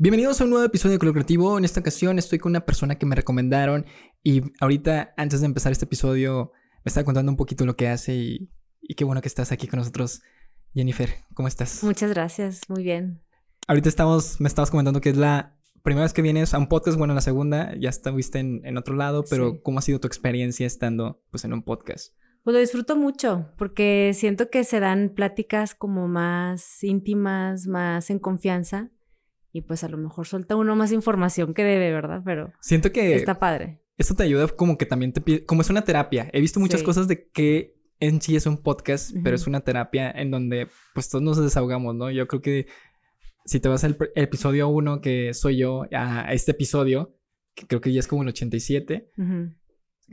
Bienvenidos a un nuevo episodio de Creativo. En esta ocasión estoy con una persona que me recomendaron y ahorita, antes de empezar este episodio, me estaba contando un poquito lo que hace y, qué bueno que estás aquí con nosotros. Jennifer, ¿cómo estás? Muchas gracias, muy bien. Ahorita estamos, me estabas comentando que es la primera vez que vienes a un podcast, bueno, la segunda, ya estuviste en, en otro lado, pero ¿cómo ha sido tu experiencia estando pues en un podcast? Pues lo disfruto mucho porque siento que se dan pláticas como más íntimas, más en confianza y pues a lo mejor suelta uno más información que debe, ¿verdad? Pero siento que está padre. Esto te ayuda como que también te como es una terapia. He visto muchas cosas de que en sí es un podcast, pero es una terapia en donde pues todos nos desahogamos, ¿no? Yo creo que si te vas al episodio 1 que soy yo a este episodio, que creo que ya es como el 87,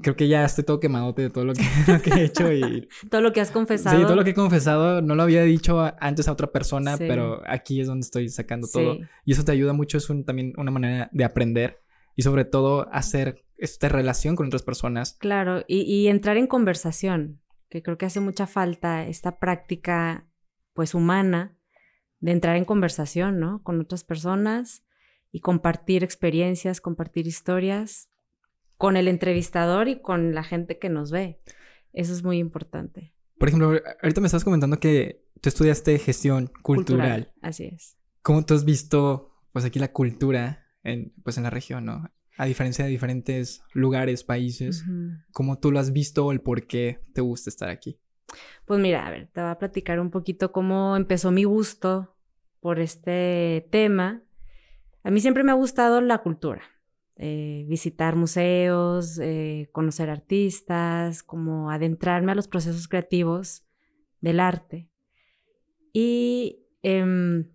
creo que ya estoy todo quemadote de todo lo que, he hecho y... todo lo que has confesado. Sí, todo lo que he confesado. No lo había dicho antes a otra persona, pero aquí es donde estoy sacando todo. Y eso te ayuda mucho, es también una manera de aprender y sobre todo hacer esta relación con otras personas. Claro, y, y entrar en conversación, que creo que hace mucha falta esta práctica pues humana de entrar en conversación, ¿no? Con otras personas y compartir experiencias, compartir historias con el entrevistador y con la gente que nos ve. Eso es muy importante. Por ejemplo, ahorita me estás comentando que tú estudiaste gestión cultural. así es. ¿Cómo tú has visto, pues aquí la cultura en, pues en la región, ¿no? A diferencia de diferentes lugares, países, ¿cómo tú lo has visto o el por qué te gusta estar aquí? Pues mira, a ver, te voy a platicar un poquito cómo empezó mi gusto por este tema. A mí siempre me ha gustado la cultura. Eh, visitar museos, eh, conocer artistas, como adentrarme a los procesos creativos del arte. Y em,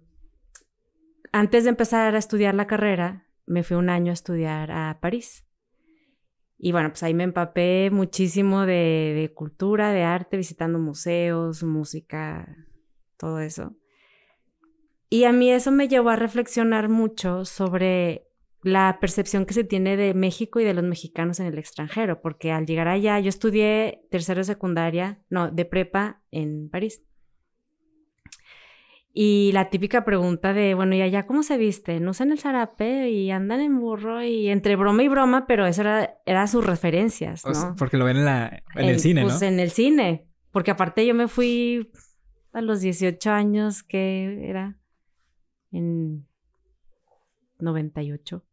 antes de empezar a estudiar la carrera, me fui un año a estudiar a París. Y bueno, pues ahí me empapé muchísimo de, de cultura, de arte, visitando museos, música, todo eso. Y a mí eso me llevó a reflexionar mucho sobre la percepción que se tiene de México y de los mexicanos en el extranjero, porque al llegar allá yo estudié tercero de secundaria, no, de prepa en París. Y la típica pregunta de, bueno, ¿y allá cómo se viste? ¿No usan el zarape y andan en burro y entre broma y broma, pero eso era, era sus referencias, ¿no? porque lo ven en, la, en, el cine, pues, en el cine, porque aparte yo me fui a los 18 años, que era en 98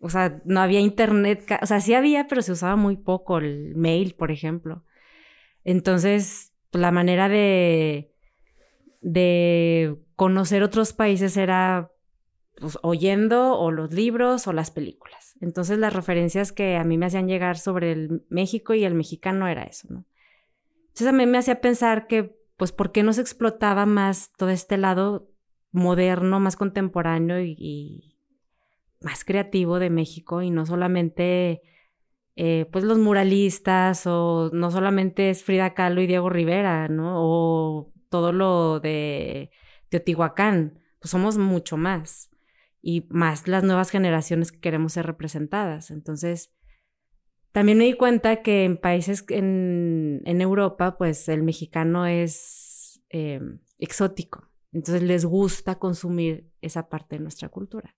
o sea, no había internet, o sea, sí había, pero se usaba muy poco el mail, por ejemplo. Entonces, pues, la manera de, de conocer otros países era pues, oyendo o los libros o las películas. Entonces, las referencias que a mí me hacían llegar sobre el México y el mexicano era eso, ¿no? Entonces, a mí me hacía pensar que, pues, ¿por qué no se explotaba más todo este lado moderno, más contemporáneo y más creativo de México y no solamente eh, pues los muralistas o no solamente es Frida Kahlo y Diego Rivera, ¿no? O todo lo de Teotihuacán, pues somos mucho más y más las nuevas generaciones que queremos ser representadas. Entonces, también me di cuenta que en países en, Europa, pues el mexicano es eh, exótico. Entonces les gusta consumir esa parte de nuestra cultura.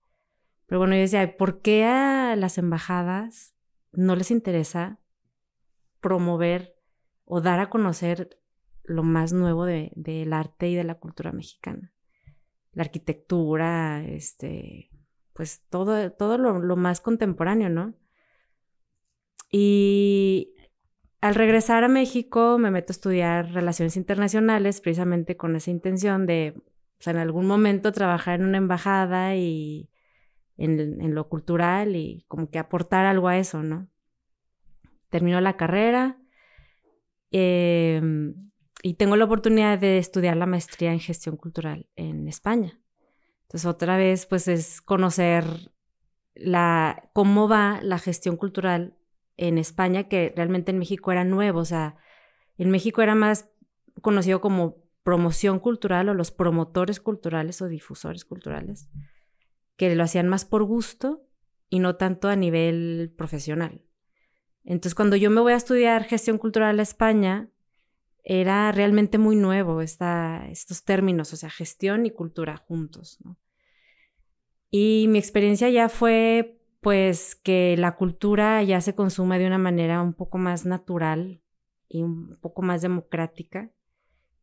Pero bueno, yo decía, ¿por qué a las embajadas no les interesa promover o dar a conocer lo más nuevo del arte y de la cultura mexicana? La arquitectura, este, pues todo, todo lo, lo más contemporáneo, ¿no? Y al regresar a México me meto a estudiar relaciones internacionales precisamente con esa intención de, pues, en algún momento trabajar en una embajada y en, lo cultural y como que aportar algo a eso, ¿no? Terminó la carrera em, y tengo la oportunidad de estudiar la maestría en gestión cultural en España. Entonces, otra vez, pues es conocer la, cómo va la gestión cultural en España, que realmente en México era nuevo, o sea, en México era más conocido como promoción cultural o los promotores culturales o difusores culturales que lo hacían más por gusto y no tanto a nivel profesional. Entonces, cuando yo me voy a estudiar gestión cultural a España, era realmente muy nuevo esta, estos términos, o sea, gestión y cultura juntos. Y mi experiencia ya fue pues que la cultura ya se consume de una manera un poco más natural y un poco más democrática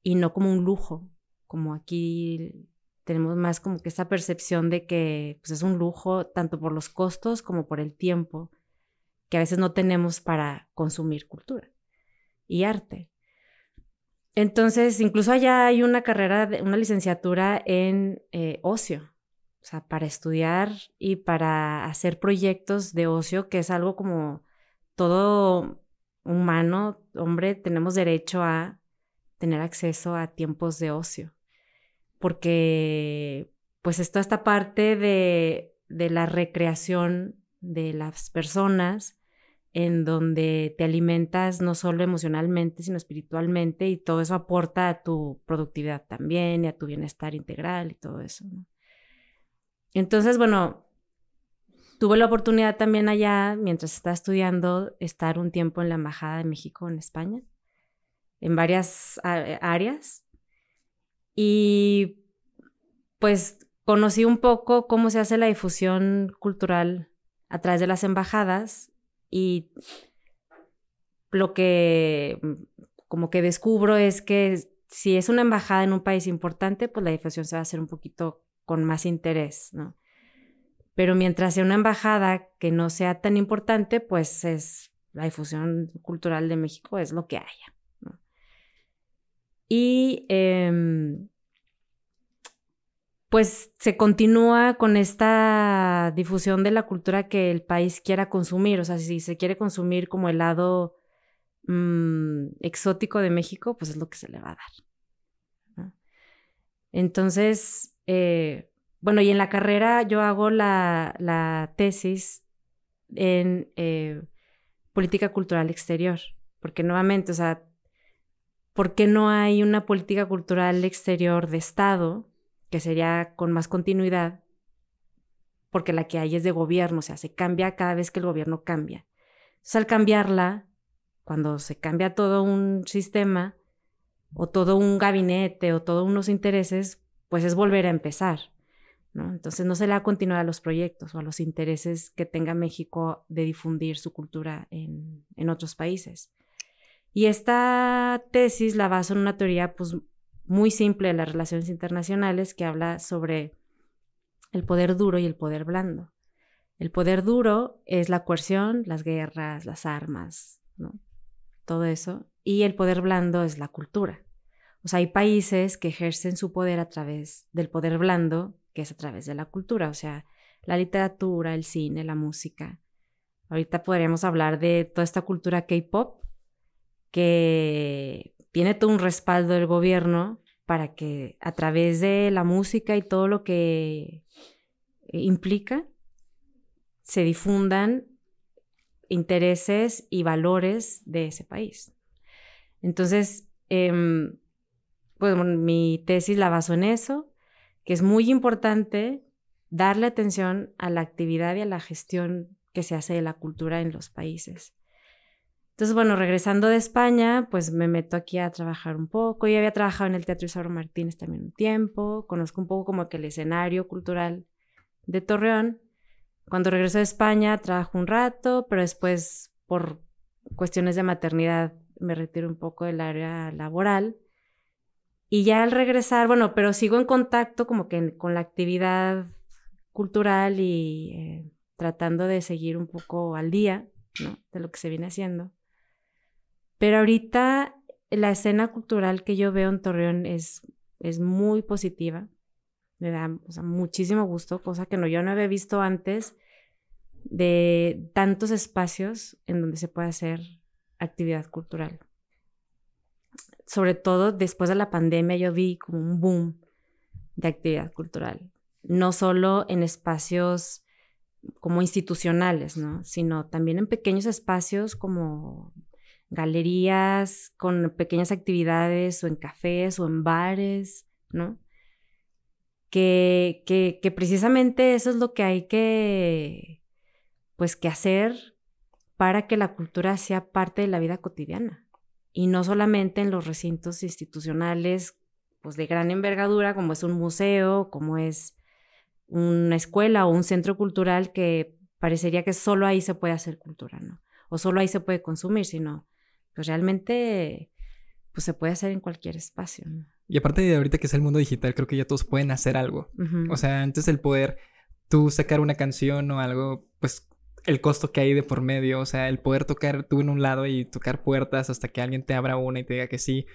y no como un lujo, como aquí tenemos más como que esa percepción de que pues, es un lujo tanto por los costos como por el tiempo que a veces no tenemos para consumir cultura y arte. Entonces, incluso allá hay una carrera, una licenciatura en eh, ocio, o sea, para estudiar y para hacer proyectos de ocio, que es algo como todo humano, hombre, tenemos derecho a tener acceso a tiempos de ocio, porque pues es esta parte de, de la recreación de las personas en donde te alimentas no solo emocionalmente, sino espiritualmente y todo eso aporta a tu productividad también y a tu bienestar integral y todo eso. Entonces, bueno, tuve la oportunidad también allá, mientras estaba estudiando, estar un tiempo en la Embajada de México en España, en varias áreas. Y pues conocí un poco cómo se hace la difusión cultural a través de las embajadas y lo que como que descubro es que si es una embajada en un país importante, pues la difusión se va a hacer un poquito con más interés, ¿no? Pero mientras sea una embajada que no sea tan importante, pues es la difusión cultural de México es lo que haya. Y em, pues se continúa con esta difusión de la cultura que el país quiera consumir. O sea, si se quiere consumir como el lado mm, exótico de México, pues es lo que se le va a dar. Entonces, eh, bueno, y en la carrera yo hago la, tesis en eh, política cultural exterior, porque nuevamente, o sea, ¿por qué no hay una política cultural exterior de Estado? que sería con más continuidad, porque la que hay es de gobierno, o sea, se cambia cada vez que el gobierno cambia. Entonces, al cambiarla, cuando se cambia todo un sistema, o todo un gabinete, o todos unos intereses, pues es volver a empezar. Entonces no se le va a continuar a los proyectos o a los intereses que tenga México de difundir su cultura en otros países. Y esta tesis la baso en una teoría pues, muy simple de las relaciones internacionales que habla sobre el poder duro y el poder blando. El poder duro es la coerción, las guerras, las armas, ¿no? Todo eso. Y el poder blando es la cultura. O sea, hay países que ejercen su poder a través del poder blando, que es a través de la cultura, o sea, la literatura, el cine, la música. Ahorita podríamos hablar de toda esta cultura K-pop, que tiene todo un respaldo del gobierno para que a través de la música y todo lo que implica se difundan intereses y valores de ese país. Entonces, em, pues mi tesis la baso en eso, que es muy importante darle atención a la actividad y a la gestión que se hace de la cultura en los países. Entonces, bueno, regresando de España, pues me meto aquí a trabajar un poco. Yo había trabajado en el Teatro Isauro Martínez también un tiempo. Conozco un poco como que el escenario cultural de Torreón. Cuando regreso de España, trabajo un rato, pero después, por cuestiones de maternidad, me retiro un poco del área laboral. Y ya al regresar, bueno, pero sigo en contacto como que con la actividad cultural y eh, tratando de seguir un poco al día. De lo que se viene haciendo. Pero ahorita la escena cultural que yo veo en Torreón es, es muy positiva. Me da muchísimo gusto, cosa que no, yo no había visto antes de tantos espacios en donde se puede hacer actividad cultural. Sobre todo después de la pandemia yo vi como un boom de actividad cultural, no solo en espacios como institucionales, ¿no? sino también en pequeños espacios como galerías con pequeñas actividades o en cafés o en bares, ¿no? Que, que, precisamente eso es lo que hay que, pues, que hacer para que la cultura sea parte de la vida cotidiana y no solamente en los recintos institucionales, pues, de gran envergadura, como es un museo, como es una escuela o un centro cultural que parecería que solo ahí se puede hacer cultura, ¿no? O solo ahí se puede consumir, sino pues realmente pues se puede hacer en cualquier espacio. ¿no? Y aparte de ahorita que es el mundo digital, creo que ya todos pueden hacer algo. O sea, antes el poder tú sacar una canción o algo, pues el costo que hay de por medio, o sea, el poder tocar tú en un lado y tocar puertas hasta que alguien te abra una y te diga que sí,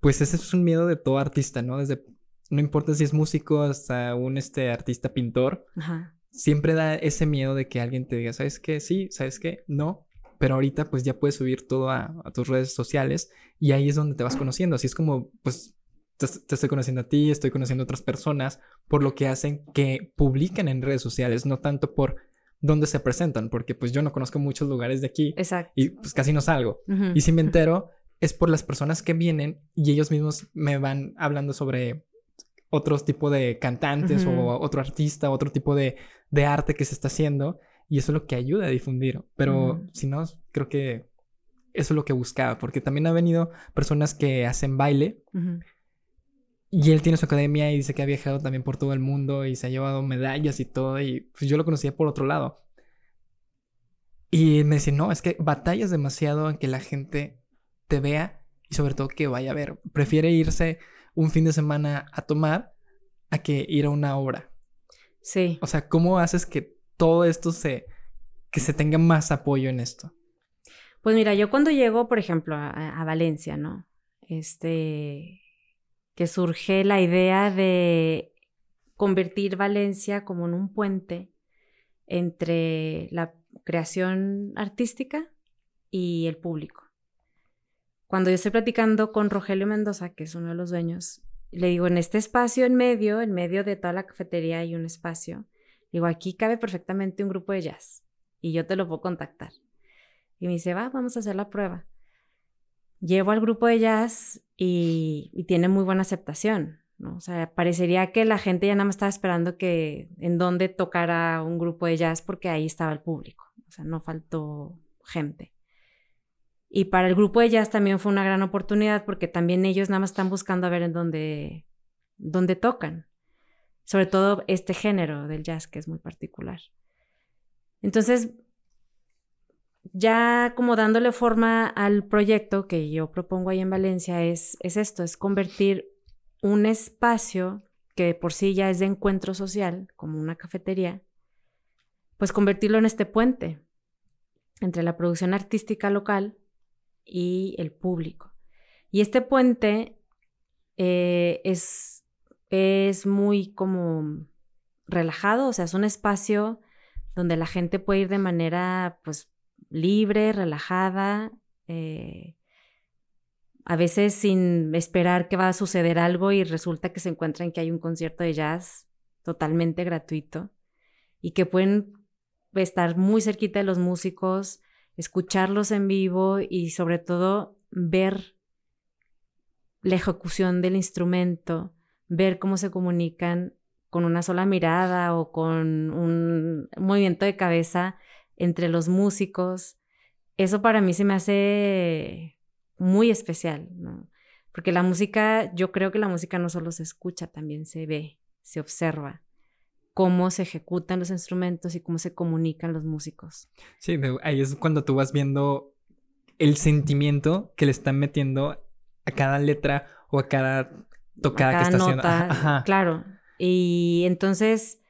pues ese es un miedo de todo artista, ¿no? Desde, no importa si es músico hasta un este, artista pintor, siempre da ese miedo de que alguien te diga, ¿sabes qué? Sí, ¿sabes qué? No, pero ahorita pues ya puedes subir todo a, tus redes sociales y ahí es donde te vas conociendo, así es como pues te, te, estoy conociendo a ti, estoy conociendo a otras personas por lo que hacen que publiquen en redes sociales, no tanto por dónde se presentan, porque pues yo no conozco muchos lugares de aquí Exacto. y pues casi no salgo. Y si me entero es por las personas que vienen y ellos mismos me van hablando sobre otro tipo de cantantes o otro artista, otro tipo de, de, arte que se está haciendo y eso es lo que ayuda a difundir. Pero si no, creo que eso es lo que buscaba, porque también ha venido personas que hacen baile. Y él tiene su academia y dice que ha viajado también por todo el mundo y se ha llevado medallas y todo. Y pues yo lo conocía por otro lado. Y me dice, no, es que batallas demasiado en que la gente te vea y sobre todo que vaya a ver. Prefiere irse un fin de semana a tomar a que ir a una obra. Sí. O sea, ¿cómo haces que todo esto se, que se tenga más apoyo en esto? Pues mira, yo cuando llego, por ejemplo, a, a Valencia, ¿no? Este, que surge la idea de convertir Valencia como en un puente entre la creación artística y el público. Cuando yo estoy platicando con Rogelio Mendoza, que es uno de los dueños, le digo, en este espacio en medio, en medio de toda la cafetería hay un espacio. Digo, aquí cabe perfectamente un grupo de jazz y yo te lo puedo contactar. Y me dice, va, vamos a hacer la prueba. Llevo al grupo de jazz y, tiene muy buena aceptación. ¿no? O sea, parecería que la gente ya nada más estaba esperando que en dónde tocara un grupo de jazz porque ahí estaba el público. O sea, no faltó gente. Y para el grupo de jazz también fue una gran oportunidad porque también ellos nada más están buscando a ver en dónde, dónde tocan. Sobre todo este género del jazz que es muy particular. Entonces, ya como dándole forma al proyecto que yo propongo ahí en Valencia es, es esto, es convertir un espacio que por sí ya es de encuentro social, como una cafetería, pues convertirlo en este puente entre la producción artística local y el público. Y este puente eh, es, es muy como relajado, o sea, es un espacio donde la gente puede ir de manera pues libre, relajada, eh, a veces sin esperar que va a suceder algo y resulta que se encuentran que hay un concierto de jazz totalmente gratuito y que pueden estar muy cerquita de los músicos, escucharlos en vivo y sobre todo ver la ejecución del instrumento, ver cómo se comunican con una sola mirada o con un movimiento de cabeza entre los músicos. Eso para mí se me hace muy especial, ¿no? Porque la música, yo creo que la música no solo se escucha, también se ve, se observa cómo se ejecutan los instrumentos y cómo se comunican los músicos. Sí, ahí es cuando tú vas viendo el sentimiento que le están metiendo a cada letra o a cada tocada que está haciendo. Claro. Y entonces,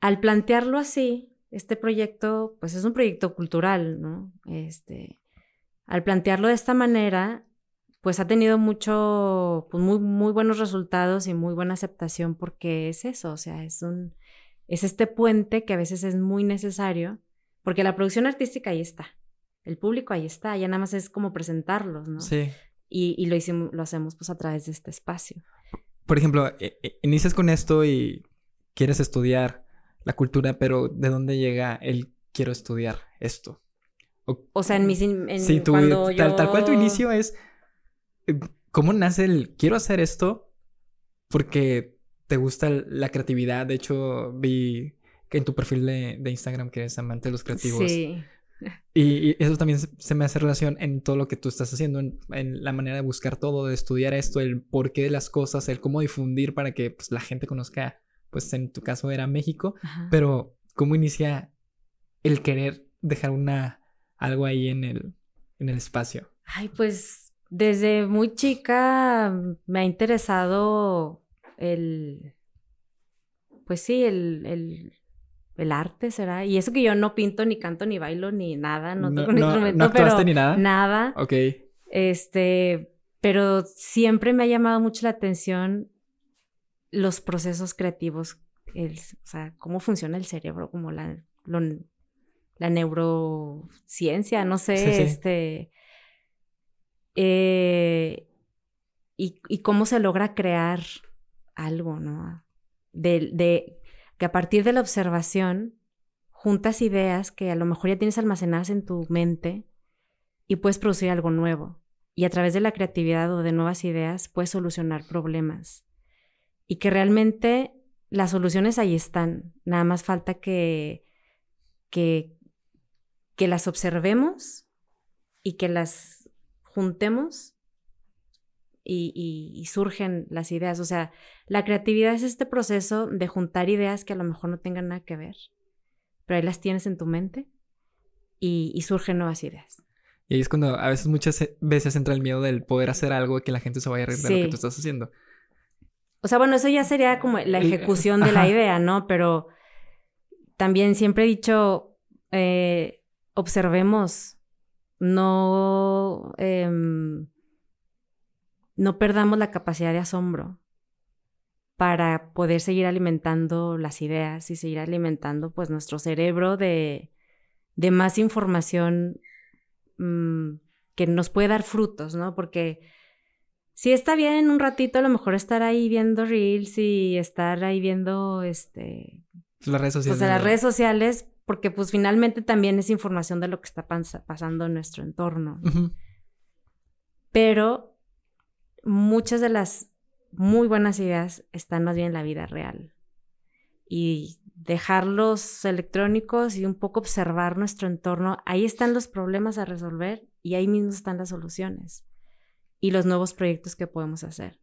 al plantearlo así, este proyecto, pues es un proyecto cultural, ¿no? Este, al plantearlo de esta manera, pues ha tenido mucho, pues muy, muy buenos resultados y muy buena aceptación porque es eso, o sea, es un, es este puente que a veces es muy necesario, porque la producción artística ahí está, el público ahí está, ya nada más es como presentarlos, ¿no? Sí. Y, y lo, hicimos, lo hacemos pues a través de este espacio. Por ejemplo, e, e, inicias con esto y quieres estudiar la cultura, pero ¿de dónde llega el quiero estudiar esto? O, sea, en mis... En, sí, tú, tal, tal cual tu inicio es... Eh, ¿Cómo nace el quiero hacer esto? Porque te gusta la creatividad. De hecho, vi que en tu perfil de, Instagram que eres amante de los creativos. Sí. Y, eso también se, me hace relación en todo lo que tú estás haciendo, en, la manera de buscar todo, de estudiar esto, el porqué de las cosas, el cómo difundir para que pues, la gente conozca pues en tu caso era México, pero ¿cómo inicia el querer dejar una, algo ahí en el, en el espacio? Ay, pues desde muy chica me ha interesado el, pues sí, el, el, arte será. Y eso que yo no pinto, ni canto, ni bailo, ni nada, no toco no, instrumento, ¿no pero ni nada. Nada. Ok. Este, pero siempre me ha llamado mucho la atención los procesos creativos, el, o sea, cómo funciona el cerebro, como la, la neurociencia, no sé, este, eh, y, y, cómo se logra crear algo, ¿no? De, de, que a partir de la observación juntas ideas que a lo mejor ya tienes almacenadas en tu mente y puedes producir algo nuevo. Y a través de la creatividad o de nuevas ideas puedes solucionar problemas y que realmente las soluciones ahí están. Nada más falta que, que, que las observemos y que las juntemos y, y, surgen las ideas. O sea, la creatividad es este proceso de juntar ideas que a lo mejor no tengan nada que ver, pero ahí las tienes en tu mente y, y surgen nuevas ideas. Y ahí es cuando a veces, muchas veces entra el miedo del poder hacer algo y que la gente se vaya a reír de lo que tú estás haciendo. O sea, bueno, eso ya sería como la ejecución de la idea, ¿no? Pero también siempre he dicho, eh, observemos, no, em, no perdamos la capacidad de asombro para poder seguir alimentando las ideas y seguir alimentando pues nuestro cerebro de, de más información mm, que nos puede dar frutos, ¿no? Porque sí está bien un ratito a lo mejor estar ahí viendo reels y estar ahí viendo este las redes sociales. Pues las redes sociales, porque pues finalmente también es información de lo que está pasando en nuestro entorno. Pero muchas de las muy buenas ideas están más bien en la vida real. Y dejar los electrónicos y un poco observar nuestro entorno, ahí están los problemas a resolver y ahí mismo están las soluciones y los nuevos proyectos que podemos hacer.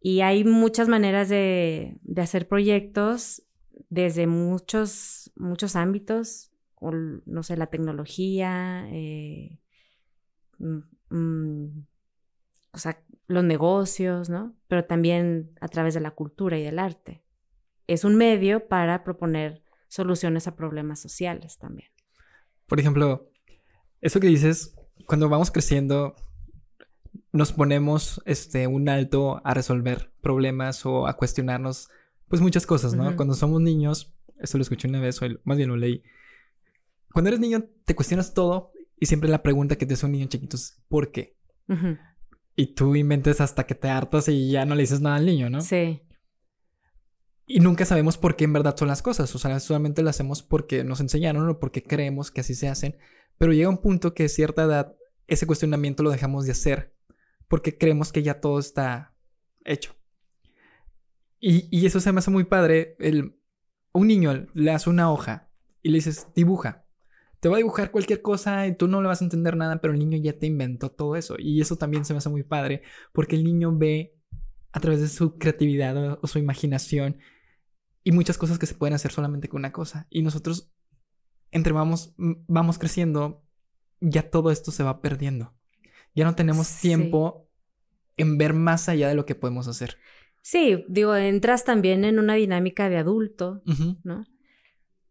Y hay muchas maneras de, hacer proyectos desde muchos, muchos ámbitos, no sé, la tecnología, eh, mm, mm, o sea, los negocios, ¿no? Pero también a través de la cultura y del arte. Es un medio para proponer soluciones a problemas sociales también. Por ejemplo, eso que dices, cuando vamos creciendo, nos ponemos este, un alto a resolver problemas o a cuestionarnos, pues muchas cosas, ¿no? Cuando somos niños, eso lo escuché una vez, o más bien lo leí. Cuando eres niño, te cuestionas todo y siempre la pregunta que te hace un niño chiquito es ¿por qué? Y tú inventes hasta que te hartas y ya no le dices nada al niño, ¿no? Sí. Y nunca sabemos por qué en verdad son las cosas. O sea, solamente lo hacemos porque nos enseñaron o porque creemos que así se hacen. Pero llega un punto que a cierta edad ese cuestionamiento lo dejamos de hacer porque creemos que ya todo está hecho. Y, eso se me hace muy padre. El, un niño le hace una hoja y le dices, dibuja. Te va a dibujar cualquier cosa y tú no le vas a entender nada, pero el niño ya te inventó todo eso. Y eso también se me hace muy padre porque el niño ve a través de su creatividad o, su imaginación y muchas cosas que se pueden hacer solamente con una cosa. Y nosotros, entre vamos, vamos creciendo, ya todo esto se va perdiendo ya no tenemos tiempo en ver más allá de lo que podemos hacer. Sí, digo, entras también en una dinámica de adulto, ¿no?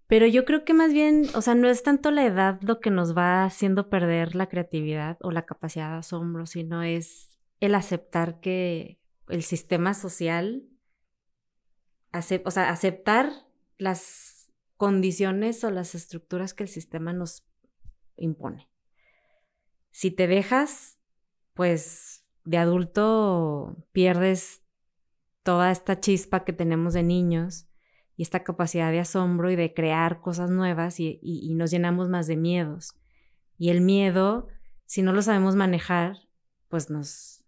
Pero yo creo que más bien, o sea, no es tanto la edad lo que nos va haciendo perder la creatividad o la capacidad de asombro, sino es el aceptar que el sistema social, o sea, aceptar las condiciones o las estructuras que el sistema nos impone. Si te dejas, pues de adulto pierdes toda esta chispa que tenemos de niños y esta capacidad de asombro y de crear cosas nuevas y, nos llenamos más de miedos. Y el miedo, si no lo sabemos manejar, pues nos,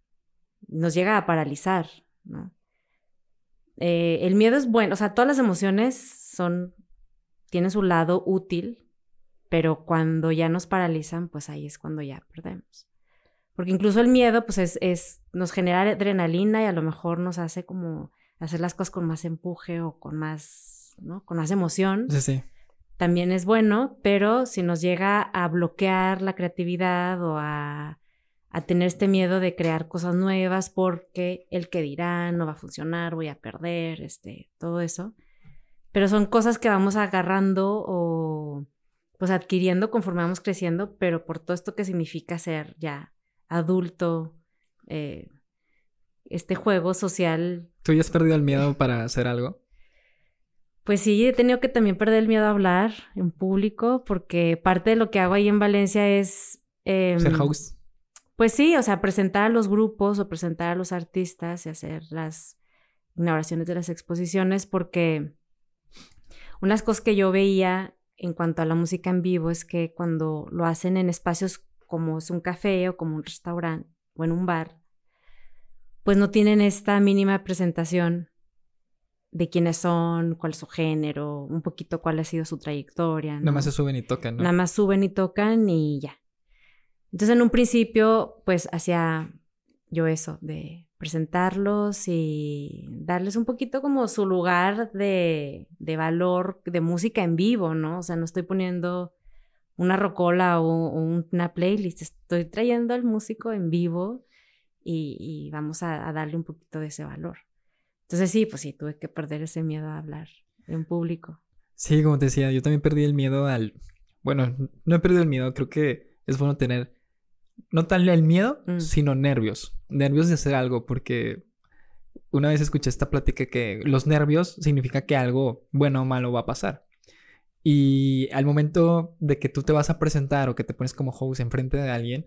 nos llega a paralizar, ¿no? Eh, el miedo es bueno, o sea, todas las emociones son, tienen su lado útil, pero cuando ya nos paralizan, pues ahí es cuando ya perdemos. Porque incluso el miedo, pues es, es, nos genera adrenalina y a lo mejor nos hace como hacer las cosas con más empuje o con más, ¿no? Con más emoción. Sí, sí. También es bueno, pero si nos llega a bloquear la creatividad o a, a tener este miedo de crear cosas nuevas porque el que dirá no va a funcionar, voy a perder, este, todo eso. Pero son cosas que vamos agarrando o pues adquiriendo conforme vamos creciendo, pero por todo esto que significa ser ya adulto, eh, este juego social. ¿Tú ya has perdido el miedo para hacer algo? Pues sí, he tenido que también perder el miedo a hablar en público, porque parte de lo que hago ahí en Valencia es... Em, ser host. Pues sí, o sea, presentar a los grupos o presentar a los artistas y hacer las inauguraciones de las exposiciones, porque unas cosas que yo veía en cuanto a la música en vivo es que cuando lo hacen en espacios como es un café o como un restaurante o en un bar, pues no tienen esta mínima presentación de quiénes son, cuál es su género, un poquito cuál ha sido su trayectoria. Nada más se suben y tocan, ¿no? Nada más suben y tocan y ya. Entonces en un principio pues hacía yo eso, de presentarlos y darles un poquito como su lugar de, de valor de música en vivo, ¿no? O sea, no estoy poniendo una rocola o, una playlist, estoy trayendo al músico en vivo y, vamos a, darle un poquito de ese valor. Entonces sí, pues sí, tuve que perder ese miedo a hablar en público. Sí, como te decía, yo también perdí el miedo al... Bueno, no he perdido el miedo, creo que es bueno tener no tal el miedo, mm. sino nervios. Nervios de hacer algo, porque una vez escuché esta plática que los nervios significa que algo bueno o malo va a pasar. Y al momento de que tú te vas a presentar o que te pones como host enfrente de alguien,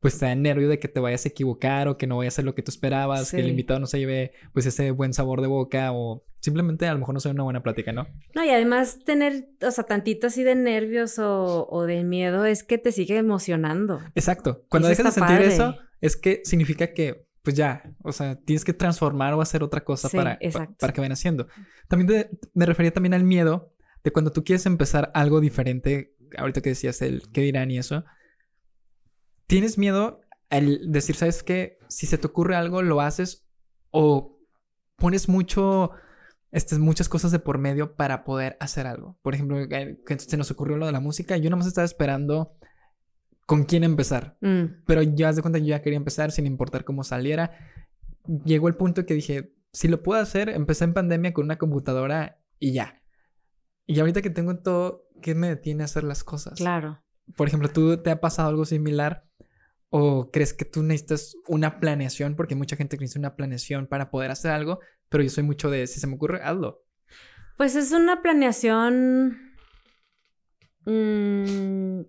pues te da nervio de que te vayas a equivocar o que no vaya a ser lo que tú esperabas, que el invitado no se lleve pues ese buen sabor de boca o simplemente a lo mejor no sea una buena plática, ¿no? No, y además tener, o sea, tantito así de nervios o, de miedo es que te sigue emocionando. Exacto. Cuando dejas de sentir eso, es que significa que pues ya, o sea, tienes que transformar o hacer otra cosa para, para que vayan haciendo. También me refería también al miedo de cuando tú quieres empezar algo diferente, ahorita que decías el qué dirán y eso, tienes miedo al decir, ¿sabes qué? Si se te ocurre algo, lo haces o pones mucho, este, muchas cosas de por medio para poder hacer algo. Por ejemplo, eh, que se nos ocurrió lo de la música, yo más estaba esperando con quién empezar. Mm. Pero ya de cuenta, yo ya quería empezar sin importar cómo saliera. Llegó el punto que dije, si lo puedo hacer, empecé en pandemia con una computadora y ya. Y ahorita que tengo todo, ¿qué me detiene a hacer las cosas? Claro. Por ejemplo, ¿tú te ha pasado algo similar? ¿O crees que tú necesitas una planeación? Porque mucha gente necesita una planeación para poder hacer algo, pero yo soy mucho de, si se me ocurre, hazlo. Pues es una planeación... Mm,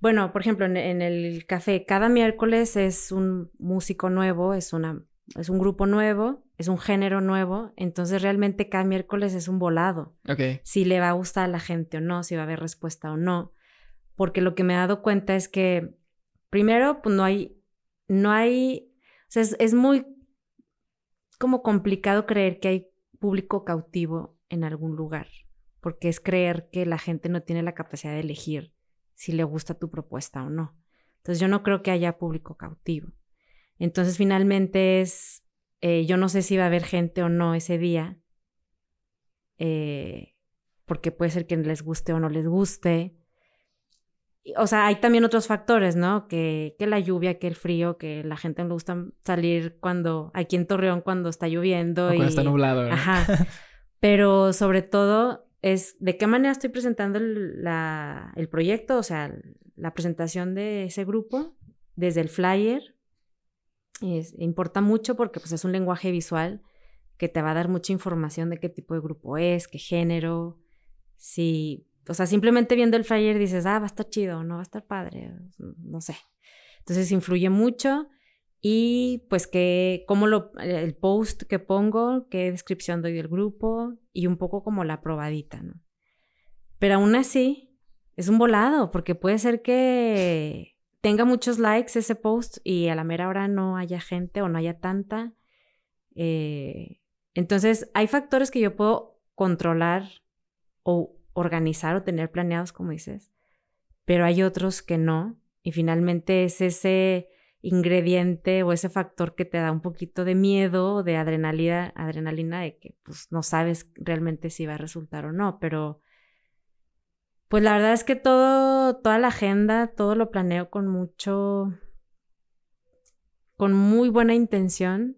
bueno, por ejemplo, en, el café, cada miércoles es un músico nuevo, es, una, es un grupo nuevo, es un género nuevo, entonces realmente cada miércoles es un volado. Ok. Si le va a gustar a la gente o no, si va a haber respuesta o no. Porque lo que me he dado cuenta es que Primero, pues no hay, no hay, o sea, es, muy como complicado creer que hay público cautivo en algún lugar, porque es creer que la gente no tiene la capacidad de elegir si le gusta tu propuesta o no. Entonces yo no creo que haya público cautivo. Entonces finalmente es, eh, yo no sé si va a haber gente o no ese día, eh, porque puede ser que les guste o no les guste, o sea, hay también otros factores, ¿no? Que, que la lluvia, que el frío, que la gente no le gusta salir cuando, aquí en Torreón, cuando está lloviendo. O cuando está nublado. ¿verdad? Ajá. Pero sobre todo es de qué manera estoy presentando el, la, el proyecto, o sea, la presentación de ese grupo, desde el flyer. Es, importa mucho porque pues, es un lenguaje visual que te va a dar mucha información de qué tipo de grupo es, qué género, si o sea, simplemente viendo el flyer dices, ah, va a estar chido, no va a estar padre, no sé. Entonces influye mucho y pues que, cómo lo, el post que pongo, qué descripción doy del grupo y un poco como la probadita, ¿no? Pero aún así, es un volado, porque puede ser que tenga muchos likes ese post y a la mera hora no haya gente o no haya tanta. Eh, entonces, hay factores que yo puedo controlar o organizar o tener planeados, como dices, pero hay otros que no. Y finalmente es ese ingrediente o ese factor que te da un poquito de miedo, de adrenalina, adrenalina de que pues no sabes realmente si va a resultar o no, pero pues la verdad es que todo, toda la agenda, todo lo planeo con mucho, con muy buena intención,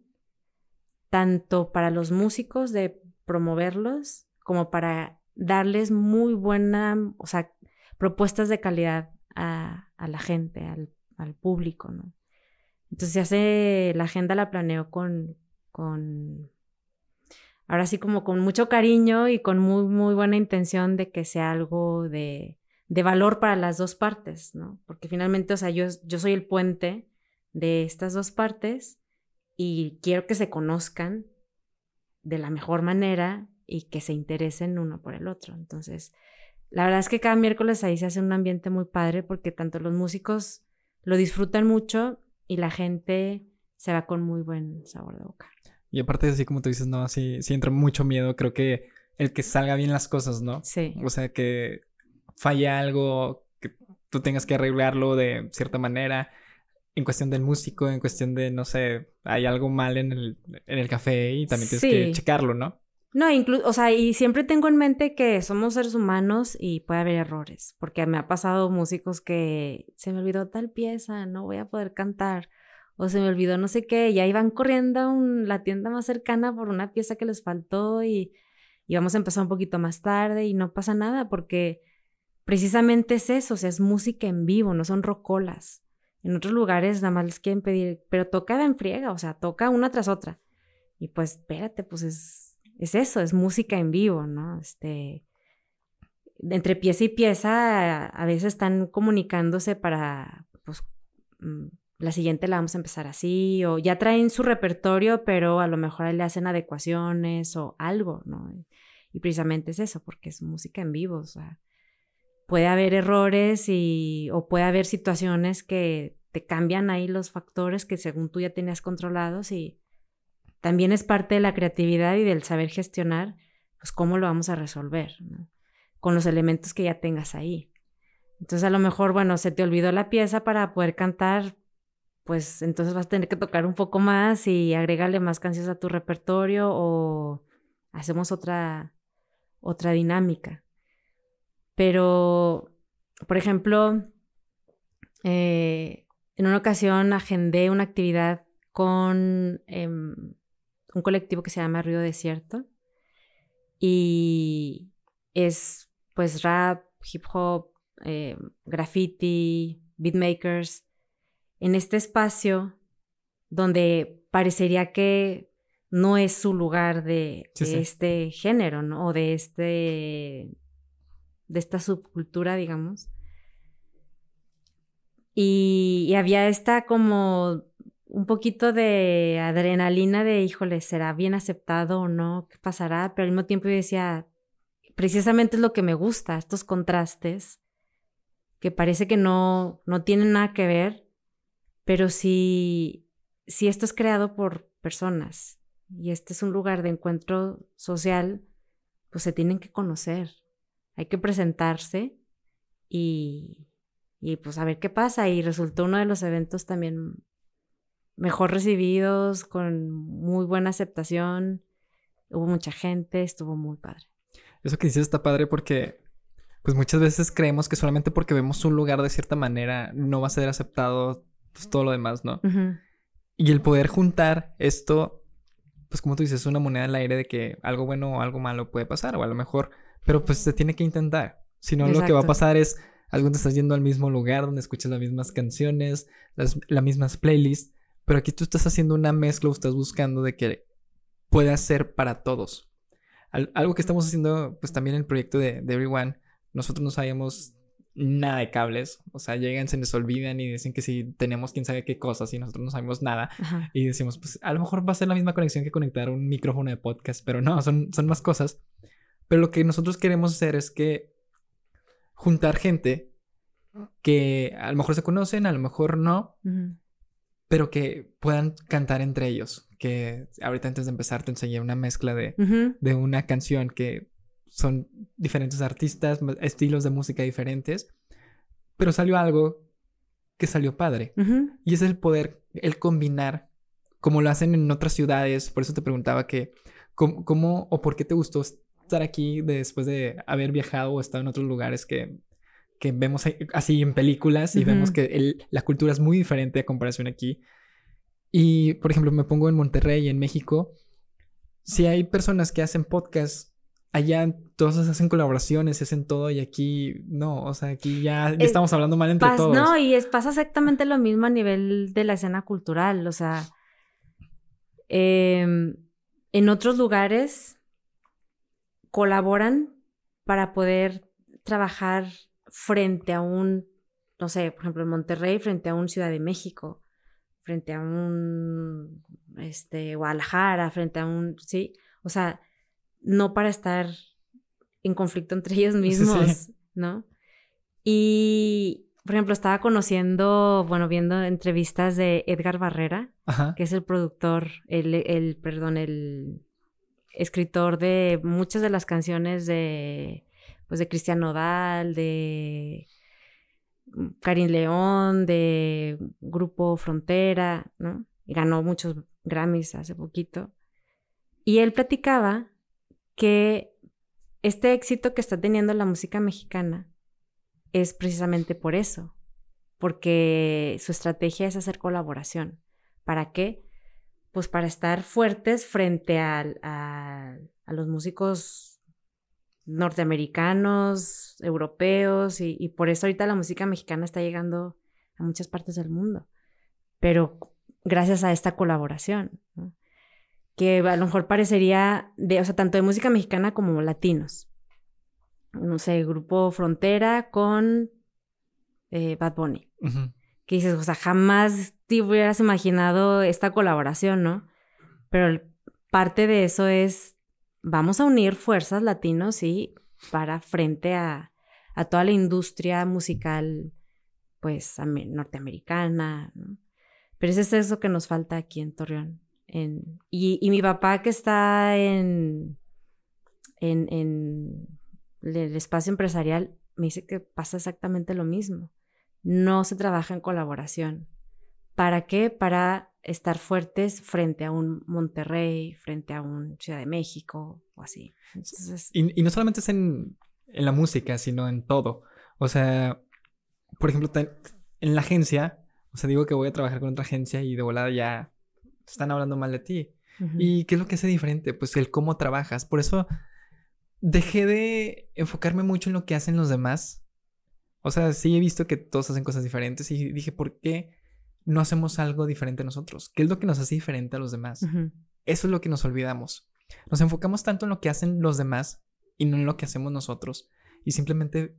tanto para los músicos de promoverlos como para darles muy buena, o sea, propuestas de calidad a, la gente, al, al, público, ¿no? Entonces la agenda la planeo con, con, ahora sí como con mucho cariño y con muy, muy buena intención de que sea algo de, de valor para las dos partes, ¿no? Porque finalmente, o sea, yo, yo soy el puente de estas dos partes y quiero que se conozcan de la mejor manera y que se interesen uno por el otro. Entonces, la verdad es que cada miércoles ahí se hace un ambiente muy padre porque tanto los músicos lo disfrutan mucho y la gente se va con muy buen sabor de boca. Y aparte, así como tú dices, no, sí, sí entra mucho miedo, creo que el que salga bien las cosas, ¿no? Sí. O sea, que falle algo, que tú tengas que arreglarlo de cierta manera, en cuestión del músico, en cuestión de, no sé, hay algo mal en el, en el café y también tienes que checarlo, ¿no? No, incluso, o sea, y siempre tengo en mente que somos seres humanos y puede haber errores, porque me ha pasado músicos que se me olvidó tal pieza, no voy a poder cantar, o se me olvidó no sé qué, y ahí van corriendo a la tienda más cercana por una pieza que les faltó y, y vamos a empezar un poquito más tarde y no pasa nada, porque precisamente es eso, o sea, es música en vivo, no son rocolas. En otros lugares nada más les quieren pedir, pero toca en friega, o sea, toca una tras otra. Y pues espérate, pues es es eso, es música en vivo, ¿no? Este, entre pieza y pieza a veces están comunicándose para, pues, mm, la siguiente la vamos a empezar así, o ya traen su repertorio, pero a lo mejor le hacen adecuaciones o algo, ¿no? Y precisamente es eso, porque es música en vivo, o sea, puede haber errores y, o puede haber situaciones que te cambian ahí los factores que según tú ya tenías controlados y también es parte de la creatividad y del saber gestionar, pues cómo lo vamos a resolver, con los elementos que ya tengas ahí. Entonces a lo mejor, bueno, se te olvidó la pieza para poder cantar, pues entonces vas a tener que tocar un poco más y agregarle más canciones a tu repertorio o hacemos otra, otra dinámica. Pero, por ejemplo, eh, en una ocasión agendé una actividad con em, un colectivo que se llama Río Desierto y es pues rap, hip hop, eh, graffiti, beatmakers, en este espacio donde parecería que no es su lugar de, este género, ¿no? O de este, de esta subcultura, digamos. y había esta como un poquito de adrenalina de, híjole, ¿será bien aceptado o no? ¿Qué pasará? Pero al mismo tiempo yo decía, precisamente es lo que me gusta, estos contrastes, que parece que no, no tienen nada que ver, pero si, si esto es creado por personas y este es un lugar de encuentro social, pues se tienen que conocer, hay que presentarse y, y pues a ver qué pasa. Y resultó uno de los eventos también mejor recibidos, con muy buena aceptación. Hubo mucha gente, estuvo muy padre. Eso que dices está padre porque, pues muchas veces creemos que solamente porque vemos un lugar de cierta manera no va a ser aceptado pues, todo lo demás, ¿no? Y el poder juntar esto, pues como tú dices, es una moneda al aire de que algo bueno o algo malo puede pasar, o a lo mejor, pero pues se tiene que intentar. Si no, lo que va a pasar es algo te estás yendo al mismo lugar donde escuchas las mismas canciones, las, las mismas playlists, pero aquí tú estás haciendo una mezcla o estás buscando de que pueda ser para todos. algo que estamos haciendo, pues también en el proyecto de, de Everyone, nosotros no sabíamos nada de cables. O sea, llegan, se les olvidan y dicen que si tenemos quién sabe qué cosas y nosotros no sabemos nada. Y decimos, pues a lo mejor va a ser la misma conexión que conectar un micrófono de podcast, pero no, son, son más cosas. Pero lo que nosotros queremos hacer es que juntar gente que a lo mejor se conocen, a lo mejor no, pero que puedan cantar entre ellos. Que ahorita antes de empezar te enseñé una mezcla de, de una canción que son diferentes artistas, estilos de música diferentes, pero salió algo que salió padre. Y es el poder, el combinar, como lo hacen en otras ciudades. Por eso te preguntaba que, ¿cómo, o por qué te gustó estar aquí después de haber viajado o estado en otros lugares que, que vemos así en películas y vemos que la cultura es muy diferente a comparación aquí? Y, por ejemplo, me pongo en Monterrey, en México, si hay personas que hacen podcasts, allá todos hacen colaboraciones, hacen todo y aquí no, o sea, aquí ya, estamos hablando mal entre todos. No, y es, pasa exactamente lo mismo a nivel de la escena cultural, o sea, em, en otros lugares colaboran para poder trabajar frente a un, no sé, por ejemplo, en Monterrey, frente a un Ciudad de México frente a un este, Guadalajara, frente a un, sí, o sea, no para estar en conflicto entre ellos mismos, ¿no? Y, por ejemplo, estaba conociendo, bueno, viendo entrevistas de Edgar Barrera, que es el productor, el, el, perdón, el escritor de muchas de las canciones de, pues, de Cristian Nodal, de Karin León, de Grupo Frontera, ¿no? Ganó muchos Grammys hace poquito. Y él platicaba que este éxito que está teniendo la música mexicana es precisamente por eso, porque su estrategia es hacer colaboración. ¿Para qué? Pues para estar fuertes frente a, a los músicos norteamericanos, europeos, y, por eso ahorita la música mexicana está llegando a muchas partes del mundo. Pero gracias a esta colaboración, que a lo mejor parecería de, o sea, tanto de música mexicana como latinos. No sé, grupo Frontera con eh, Bad Bunny. Que dices, o sea, jamás te hubieras imaginado esta colaboración, ¿no? Pero parte de eso es vamos a unir fuerzas latinos y para frente a, toda la industria musical, pues, norteamericana, Pero ese es eso que nos falta aquí en Torreón. y, mi papá que está en, en, en el espacio empresarial me dice que pasa exactamente lo mismo. No se trabaja en colaboración. ¿Para qué? Para estar fuertes frente a un Monterrey, frente a un Ciudad de México o así. Y, no solamente es en, la música, sino en todo. O sea, por ejemplo, en la agencia, o sea, digo que voy a trabajar con otra agencia y de volada ya están hablando mal de ti. ¿Y qué es lo que hace diferente? Pues el cómo trabajas. Por eso dejé de enfocarme mucho en lo que hacen los demás. O sea, sí he visto que todos hacen cosas diferentes y dije, ¿por qué? No hacemos algo diferente nosotros. ¿Qué es lo que nos hace diferente a los demás? Eso es lo que nos olvidamos. Nos enfocamos tanto en lo que hacen los demás y no en lo que hacemos nosotros. Y simplemente,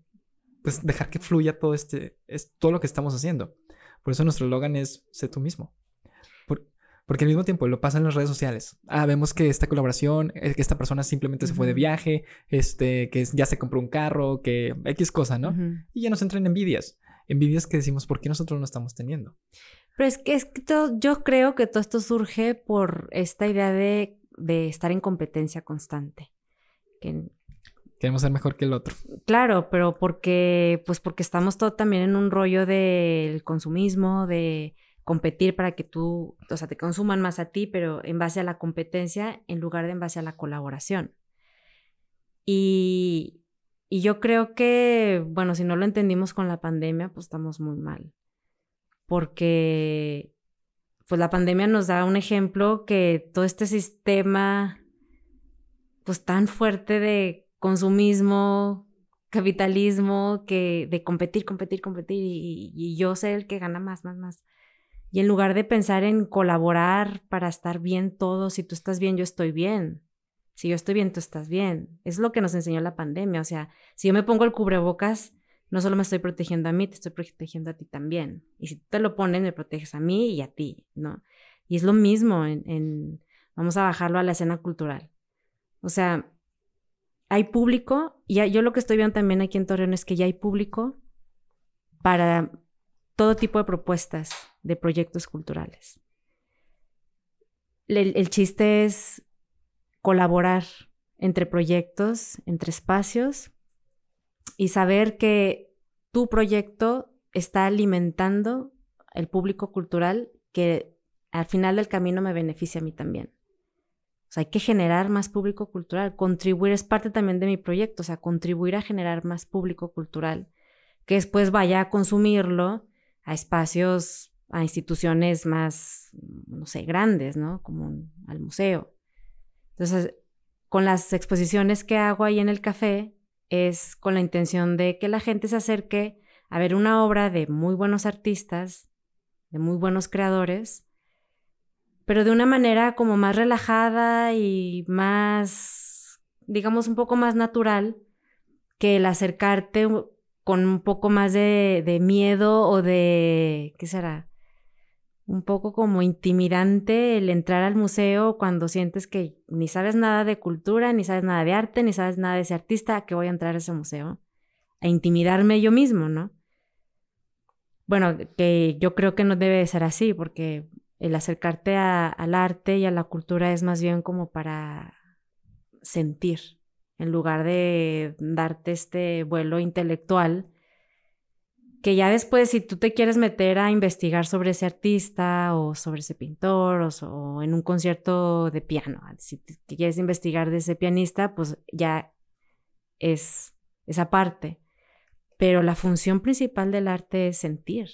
pues, dejar que fluya todo este, es todo lo que estamos haciendo. Por eso nuestro eslogan es, sé tú mismo. porque al mismo tiempo lo pasa en las redes sociales. Ah, vemos que esta colaboración, eh, que esta persona simplemente se fue de viaje, este, que ya se compró un carro, que X cosa, ¿no? Y ya nos entran envidias envidias que decimos, ¿por qué nosotros no estamos teniendo? Pero es que, es que yo creo que todo esto surge por esta idea de, estar en competencia constante. Queremos ser mejor que el otro. Claro, pero porque, pues porque estamos todo también en un rollo del consumismo, de competir para que tú, o sea, te consuman más a ti, pero en base a la competencia en lugar de en base a la colaboración. Y, y yo creo que, bueno, si no lo entendimos con la pandemia, pues estamos muy mal. Porque, pues la pandemia nos da un ejemplo que todo este sistema, pues tan fuerte de consumismo, capitalismo, que de competir, competir, competir, y, yo sé el que gana más, más, más. Y en lugar de pensar en colaborar para estar bien todos, si tú estás bien, yo estoy bien. Si yo estoy bien, tú estás bien. Es lo que nos enseñó la pandemia. O sea, si yo me pongo el cubrebocas, no solo me estoy protegiendo a mí, te estoy protegiendo a ti también. Y si tú te lo pones, me proteges a mí y a ti, ¿no? Y es lo mismo en, vamos a bajarlo a la escena cultural. O sea, hay público, y yo lo que estoy viendo también aquí en Torreón es que ya hay público para todo tipo de propuestas de proyectos culturales. el chiste es colaborar entre proyectos, entre espacios y saber que tu proyecto está alimentando el público cultural que al final del camino me beneficia a mí también. O sea, hay que generar más público cultural, contribuir, es parte también de mi proyecto, o sea, contribuir a generar más público cultural, que después vaya a consumirlo a espacios, a instituciones más, no sé, grandes, ¿no? Como al museo. Entonces, con las exposiciones que hago ahí en el café, es con la intención de que la gente se acerque a ver una obra de muy buenos artistas, de muy buenos creadores, pero de una manera como más relajada y más, digamos, un poco más natural que el acercarte con un poco más de, de miedo o de, ¿qué será? Un poco como intimidante el entrar al museo cuando sientes que ni sabes nada de cultura, ni sabes nada de arte, ni sabes nada de ese artista, que voy a entrar a ese museo. A intimidarme yo mismo, ¿no? Bueno, que yo creo que no debe ser así, porque el acercarte al arte y a la cultura es más bien como para sentir, en lugar de darte este vuelo intelectual, que ya después si tú te quieres meter a investigar sobre ese artista o sobre ese pintor o, en un concierto de piano, si te, quieres investigar de ese pianista, pues ya es esa parte. Pero la función principal del arte es sentir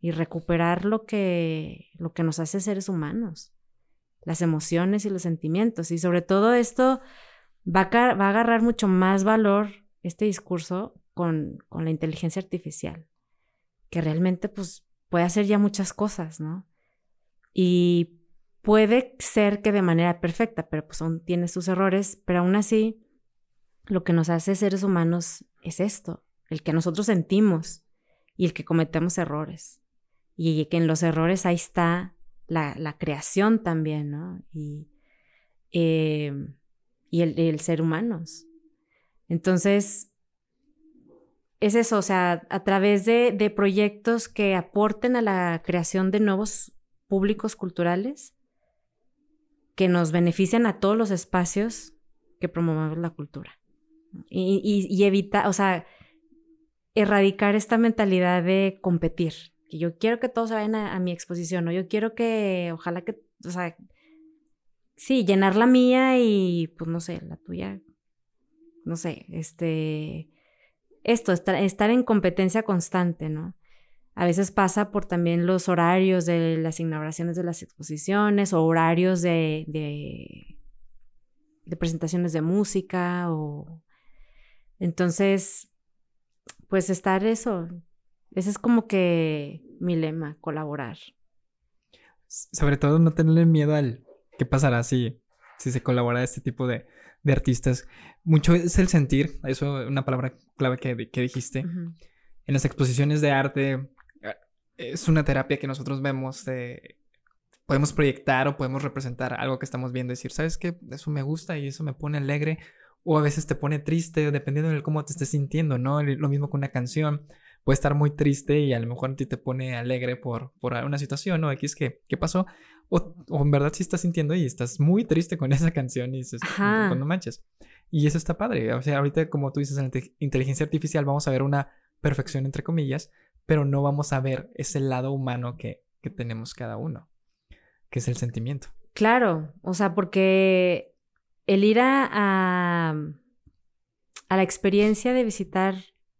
y recuperar lo que, lo que nos hace seres humanos, las emociones y los sentimientos. Y sobre todo esto va a, va a agarrar mucho más valor este discurso con, con, la inteligencia artificial, que realmente pues puede hacer ya muchas cosas, ¿no? Y puede ser que de manera perfecta, pero pues aún tiene sus errores, pero aún así lo que nos hace seres humanos es esto, el que nosotros sentimos y el que cometemos errores y que en los errores ahí está la, creación también, ¿no? Y, em, y el, ser humanos. Entonces, es eso, o sea, a través de, proyectos que aporten a la creación de nuevos públicos culturales, que nos benefician a todos los espacios que promovamos la cultura. Y, y, y evitar, o sea, erradicar esta mentalidad de competir, que yo quiero que todos vayan a, mi exposición, o yo quiero que, ojalá que, o sea, sí, llenar la mía y, pues, no sé, la tuya, no sé, este, esto, estar, en competencia constante, ¿no? A veces pasa por también los horarios de las inauguraciones de las exposiciones o horarios de, de, de presentaciones de música o... Entonces, pues estar eso, ese es como que mi lema, colaborar. Sobre todo no tenerle miedo al qué pasará si, si se colabora este tipo de, de artistas. Mucho es el sentir, eso es una palabra clave que, que dijiste. En las exposiciones de arte eh, es una terapia que nosotros vemos podemos proyectar o podemos representar algo que estamos viendo, decir, ¿sabes qué? Eso me gusta y eso me pone alegre o a veces te pone triste, dependiendo de cómo te estés sintiendo, ¿no? Lo mismo con una canción puede estar muy triste y a lo mejor a ti te pone alegre por, por una situación o X que, ¿qué pasó? O, en verdad sí estás sintiendo y estás muy triste con esa canción y dices, no manches. Y eso está padre. O sea, ahorita como tú dices en la inteligencia artificial vamos a ver una perfección entre comillas, pero no vamos a ver ese lado humano que, que tenemos cada uno, que es el sentimiento. Claro, o sea, porque el ir a, a, a la experiencia de visitar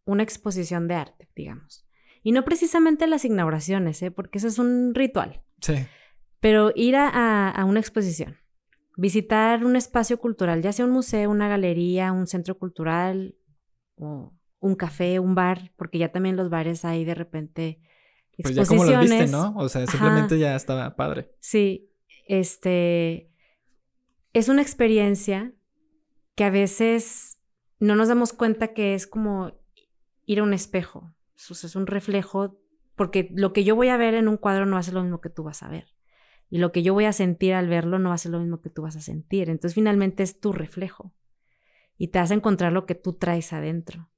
una exposición de arte, digamos. Y no precisamente las inauguraciones, ¿eh? porque eso es un ritual. Sí. Pero ir a, una exposición, visitar un espacio cultural, ya sea un museo, una galería, un centro cultural, o un café, un bar, porque ya también los bares hay de repente Pues ya como lo viste, ¿no? O sea, simplemente ya estaba padre. Sí, este es una experiencia que a veces no nos damos cuenta que es como ir a un espejo. Eso es un reflejo, porque lo que yo voy a ver en un cuadro no va a ser lo mismo que tú vas a ver. Y lo que yo voy a sentir al verlo no va a ser lo mismo que tú vas a sentir. Entonces finalmente es tu reflejo. Y te vas a encontrar lo que tú traes adentro.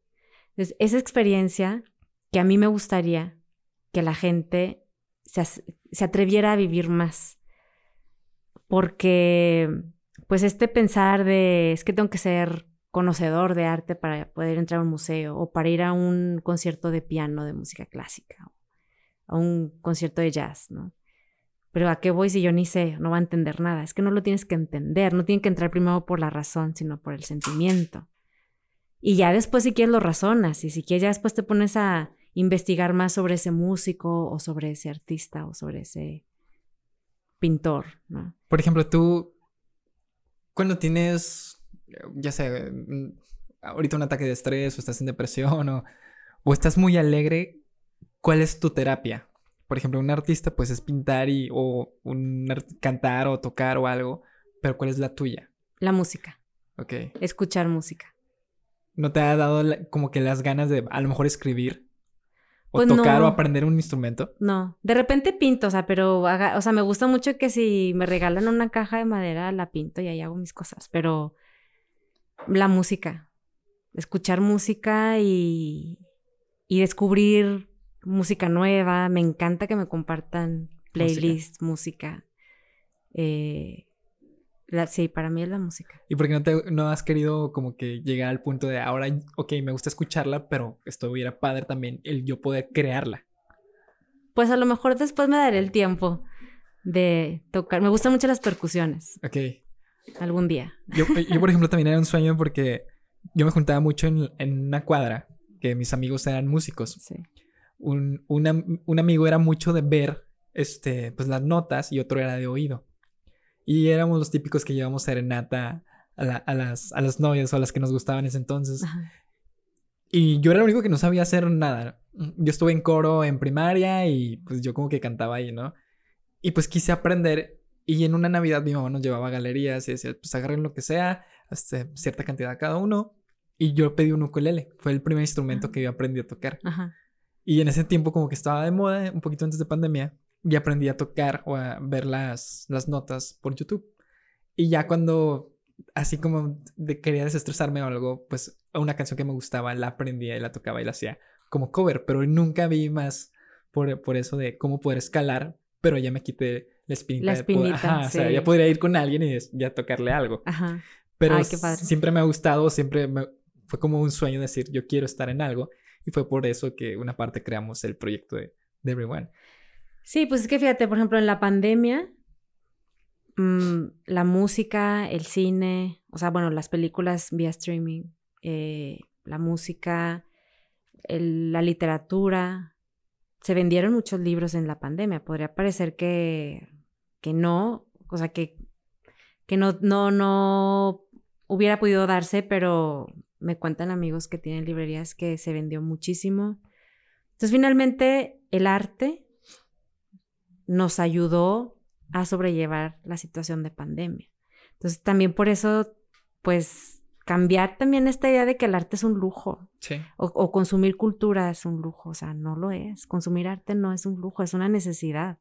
Entonces, esa experiencia que a mí me gustaría que la gente se, se atreviera a vivir más. Porque, pues este pensar de, es que tengo que ser conocedor de arte para poder entrar a un museo o para ir a un concierto de piano de música clásica o a un concierto de jazz, ¿no? Pero ¿a qué voy si yo ni sé? No va a entender nada. Es que no lo tienes que entender, no tiene que entrar primero por la razón, sino por el sentimiento. Y ya después si quieres lo razonas y si quieres ya después te pones a investigar más sobre ese músico o sobre ese artista o sobre ese pintor, ¿no? Por ejemplo, tú cuando tienes, ya sé, mm, ahorita un ataque de estrés o estás en depresión o, o estás muy alegre, ¿cuál es tu terapia? Por ejemplo, un artista pues es pintar y o un cantar o tocar o algo, pero ¿cuál es la tuya? La música. Ok. Escuchar música. ¿No te ha dado como que las ganas de a lo mejor escribir? ¿O pues tocar o aprender un instrumento? No, de repente pinto, o sea, pero, o sea, me gusta mucho que si me regalan una caja de madera, la pinto y ahí hago mis cosas, pero la música, escuchar música y, y descubrir música nueva, me encanta que me compartan playlists, música. Eh, sí, para mí es la música. ¿Y por qué no, te, no has querido como que llegar al punto de ahora, ok, me gusta escucharla, pero esto hubiera padre también el yo poder crearla? Pues a lo mejor después me daré el tiempo de tocar. Me gustan mucho las percusiones. Ok. Algún día. Yo, yo por ejemplo, también era un sueño porque yo me juntaba mucho en, en una cuadra, que mis amigos eran músicos. Sí. Un, un amigo era mucho de ver este, pues, las notas y otro era de oído. Y éramos los típicos que llevamos serenata a, las, a las novias o a las que nos gustaban en ese entonces. Y yo era el único que no sabía hacer nada. Yo estuve en coro en primaria y pues yo como que cantaba ahí, ¿no? Y pues quise aprender y en una Navidad mi mamá nos llevaba a galerías y decía, pues agarren lo que sea, este, cierta cantidad cada uno. Y yo pedí un ukulele. Fue el primer instrumento que yo aprendí a tocar. Y en ese tiempo como que estaba de moda, un poquito antes de pandemia y aprendí a tocar o a ver las, las notas por YouTube. Y ya cuando, así como de, quería desestresarme o algo, pues una canción que me gustaba la aprendía y la tocaba y la hacía como cover, pero nunca vi más por, por eso de cómo poder escalar, pero ya me quité la espinita. La espinita, Ajá, o sea, ya podría ir con alguien y ya tocarle algo. Ajá. Pero siempre me ha gustado, siempre me, fue como un sueño decir, yo quiero estar en algo. Y fue por eso que una parte creamos el proyecto de, de Everyone. Sí, pues es que fíjate, por ejemplo, en la pandemia, mm, la música, el cine, o sea, bueno, las películas vía streaming, eh, la música, la literatura, se vendieron muchos libros en la pandemia. Podría parecer que, que no, o sea, que, que no, no, no hubiera podido darse, pero me cuentan amigos que tienen librerías que se vendió muchísimo. Entonces, finalmente, el arte nos ayudó a sobrellevar la situación de pandemia. Entonces, también por eso, pues, cambiar también esta idea de que el arte es un lujo. Sí. O, consumir cultura es un lujo. O sea, no lo es. Consumir arte no es un lujo, es una necesidad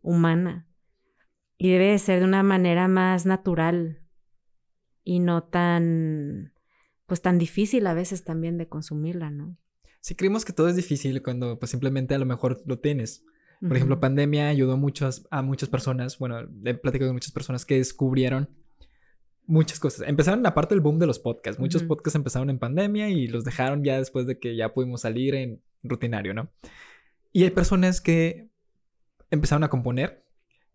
humana. Y debe de ser de una manera más natural y no tan, pues tan difícil a veces también de consumirla, ¿no? Sí, creemos que todo es difícil cuando pues simplemente a lo mejor lo tienes. Por ejemplo, pandemia ayudó muchos, a muchas personas, bueno, he platicado con muchas personas que descubrieron muchas cosas. Empezaron la parte del boom de los podcasts. Muchos podcasts empezaron en pandemia y los dejaron ya después de que ya pudimos salir en rutinario, ¿no? Y hay personas que empezaron a componer,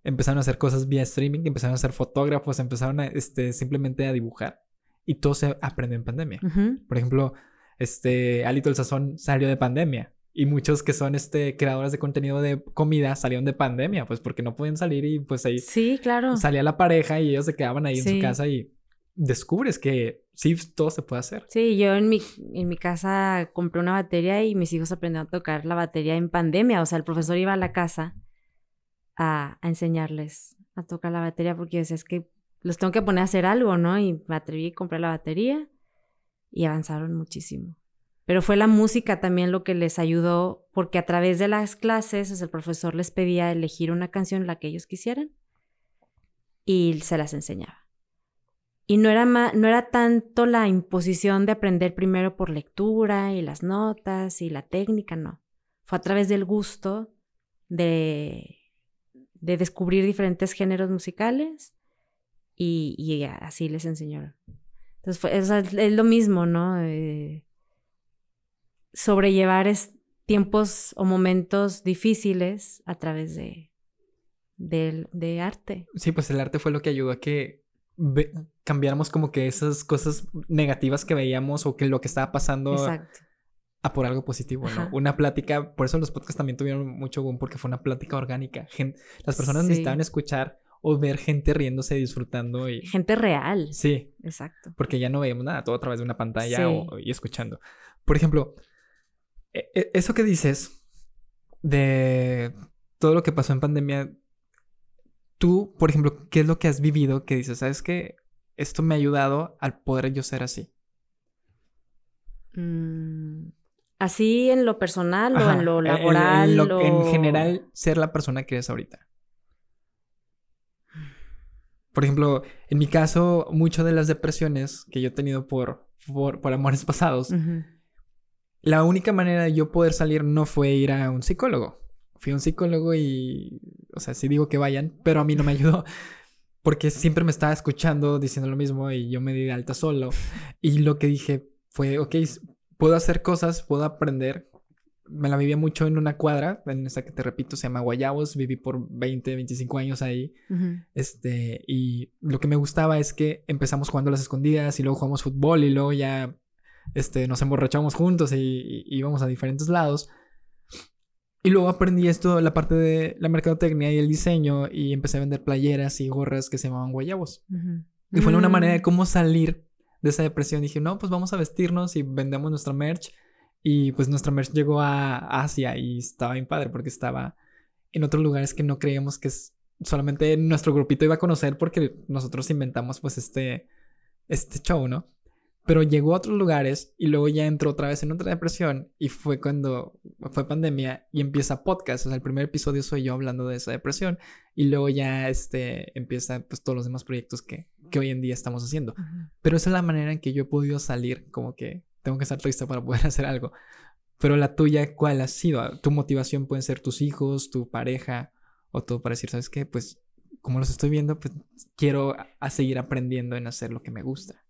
empezaron a hacer cosas vía streaming, empezaron a ser fotógrafos, empezaron a, este, simplemente a dibujar. Y todo se aprendió en pandemia. Por ejemplo, este, Alito el Sazón salió de pandemia. Y muchos que son este creadores de contenido de comida salieron de pandemia, pues porque no pueden salir y pues ahí Sí, claro. Salía la pareja y ellos se quedaban ahí en su casa y descubres que sí todo se puede hacer. Sí, yo en mi en mi casa compré una batería y mis hijos aprendieron a tocar la batería en pandemia, o sea, el profesor iba a la casa a, a enseñarles a tocar la batería porque decía, es que los tengo que poner a hacer algo, ¿no? Y me atreví a comprar la batería y avanzaron muchísimo. Pero fue la música también lo que les ayudó, porque a través de las clases, el profesor les pedía elegir una canción la que ellos quisieran y se las enseñaba. Y no era, no era tanto la imposición de aprender primero por lectura y las notas y la técnica, no. Fue a través del gusto de, de descubrir diferentes géneros musicales y, y así les enseñaron. Entonces, es, lo mismo, ¿no? Eh, sobrellevar tiempos o momentos difíciles a través de, de, arte. Sí, pues el arte fue lo que ayudó a que cambiáramos como que esas cosas negativas que veíamos o que lo que estaba pasando a por algo positivo, ¿no? Una plática, por eso los podcasts también tuvieron mucho boom porque fue una plática orgánica. las personas necesitaban escuchar o ver gente riéndose, disfrutando y... Gente real. Sí. Exacto. Porque ya no veíamos nada, todo a través de una pantalla y escuchando. Por ejemplo, eso que dices de todo lo que pasó en pandemia, tú, por ejemplo, ¿qué es lo que has vivido que dices, sabes que esto me ha ayudado al poder yo ser así? Mm, ¿Así en lo personal o en lo laboral? En, en, general, ser la persona que eres ahorita. Por ejemplo, en mi caso, muchas de las depresiones que yo he tenido por, por, amores pasados, la única manera de yo poder salir no fue ir a un psicólogo. Fui a un psicólogo y, o sea, sí digo que vayan, pero a mí no me ayudó. Porque siempre me estaba escuchando diciendo lo mismo y yo me di de alta solo. Y lo que dije fue, ok, puedo hacer cosas, puedo aprender. Me la vivía mucho en una cuadra, en esa que te repito, se llama Guayabos. Viví por 20, 25 años ahí. Este, y lo que me gustaba es que empezamos jugando a las escondidas y luego jugamos fútbol y luego ya este, nos emborrachamos juntos y, íbamos a diferentes lados. Y luego aprendí esto, la parte de la mercadotecnia y el diseño, y empecé a vender playeras y gorras que se llamaban guayabos. Y fue una manera de mm. cómo salir de esa depresión. Dije, no, pues vamos a vestirnos y vendemos nuestra merch. Y pues nuestra merch llegó a Asia y estaba bien padre porque estaba en otros lugares que no creíamos que solamente nuestro grupito iba a conocer porque nosotros inventamos pues este, este show, ¿no? Pero llegó a otros lugares y luego ya entró otra vez en otra depresión y fue cuando fue pandemia y empieza podcast, o sea, el primer episodio soy yo hablando de esa depresión y luego ya este empieza pues todos los demás proyectos que, que hoy en día estamos haciendo. Pero esa es la manera en que yo he podido salir, como que tengo que estar triste para poder hacer algo. Pero la tuya, ¿cuál ha sido? Tu motivación pueden ser tus hijos, tu pareja o todo para decir, ¿sabes qué? Pues como los estoy viendo, pues quiero a seguir aprendiendo en hacer lo que me gusta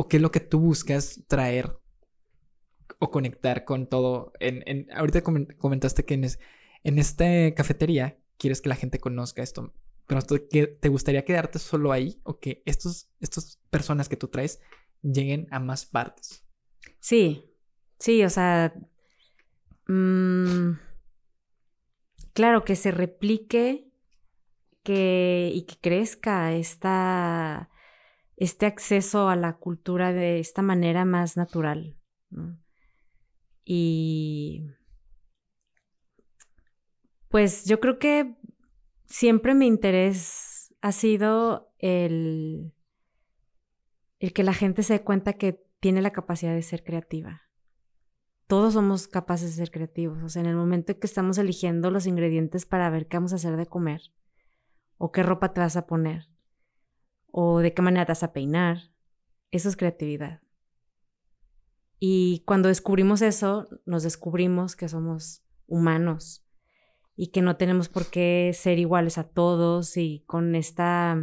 o qué es lo que tú buscas traer o conectar con todo. En, ahorita comentaste que en, en esta cafetería quieres que la gente conozca esto, pero ¿te gustaría quedarte solo ahí o que estos, estas personas que tú traes lleguen a más partes? Sí, sí, o sea, mm, claro, que se replique que, y que crezca esta este acceso a la cultura de esta manera más natural. Y pues yo creo que siempre mi interés ha sido el, el que la gente se dé cuenta que tiene la capacidad de ser creativa. Todos somos capaces de ser creativos. O sea, en el momento en que estamos eligiendo los ingredientes para ver qué vamos a hacer de comer o qué ropa te vas a poner, o de qué manera te vas a peinar. Eso es creatividad. Y cuando descubrimos eso, nos descubrimos que somos humanos y que no tenemos por qué ser iguales a todos y con esta,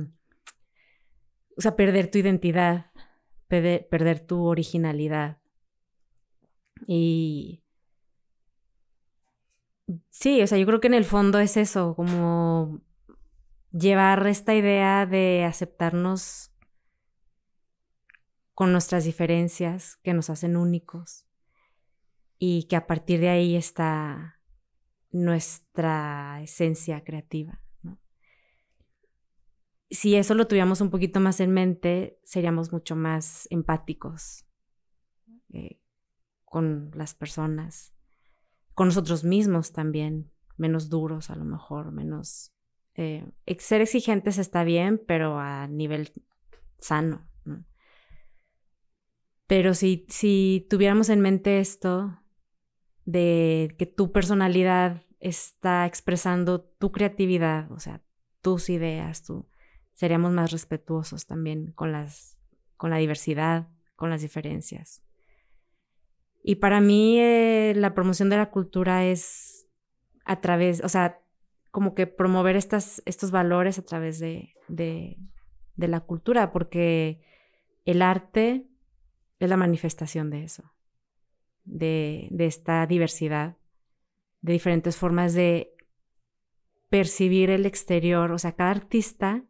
o sea, perder tu identidad, perder, tu originalidad. Y sí, o sea, yo creo que en el fondo es eso, como llevar esta idea de aceptarnos con nuestras diferencias que nos hacen únicos y que a partir de ahí está nuestra esencia creativa. Si eso lo tuviéramos un poquito más en mente, seríamos mucho más empáticos eh, con las personas, con nosotros mismos también, menos duros a lo mejor, menos eh, ser exigentes está bien, pero a nivel sano. Pero si, si tuviéramos en mente esto de que tu personalidad está expresando tu creatividad, o sea, tus ideas, tú, seríamos más respetuosos también con, las, con la diversidad, con las diferencias. Y para mí eh, la promoción de la cultura es a través, o sea, como que promover estos valores a través de, de, la cultura, porque el arte es la manifestación de eso, de, de esta diversidad, de diferentes formas de percibir el exterior. O sea, cada artista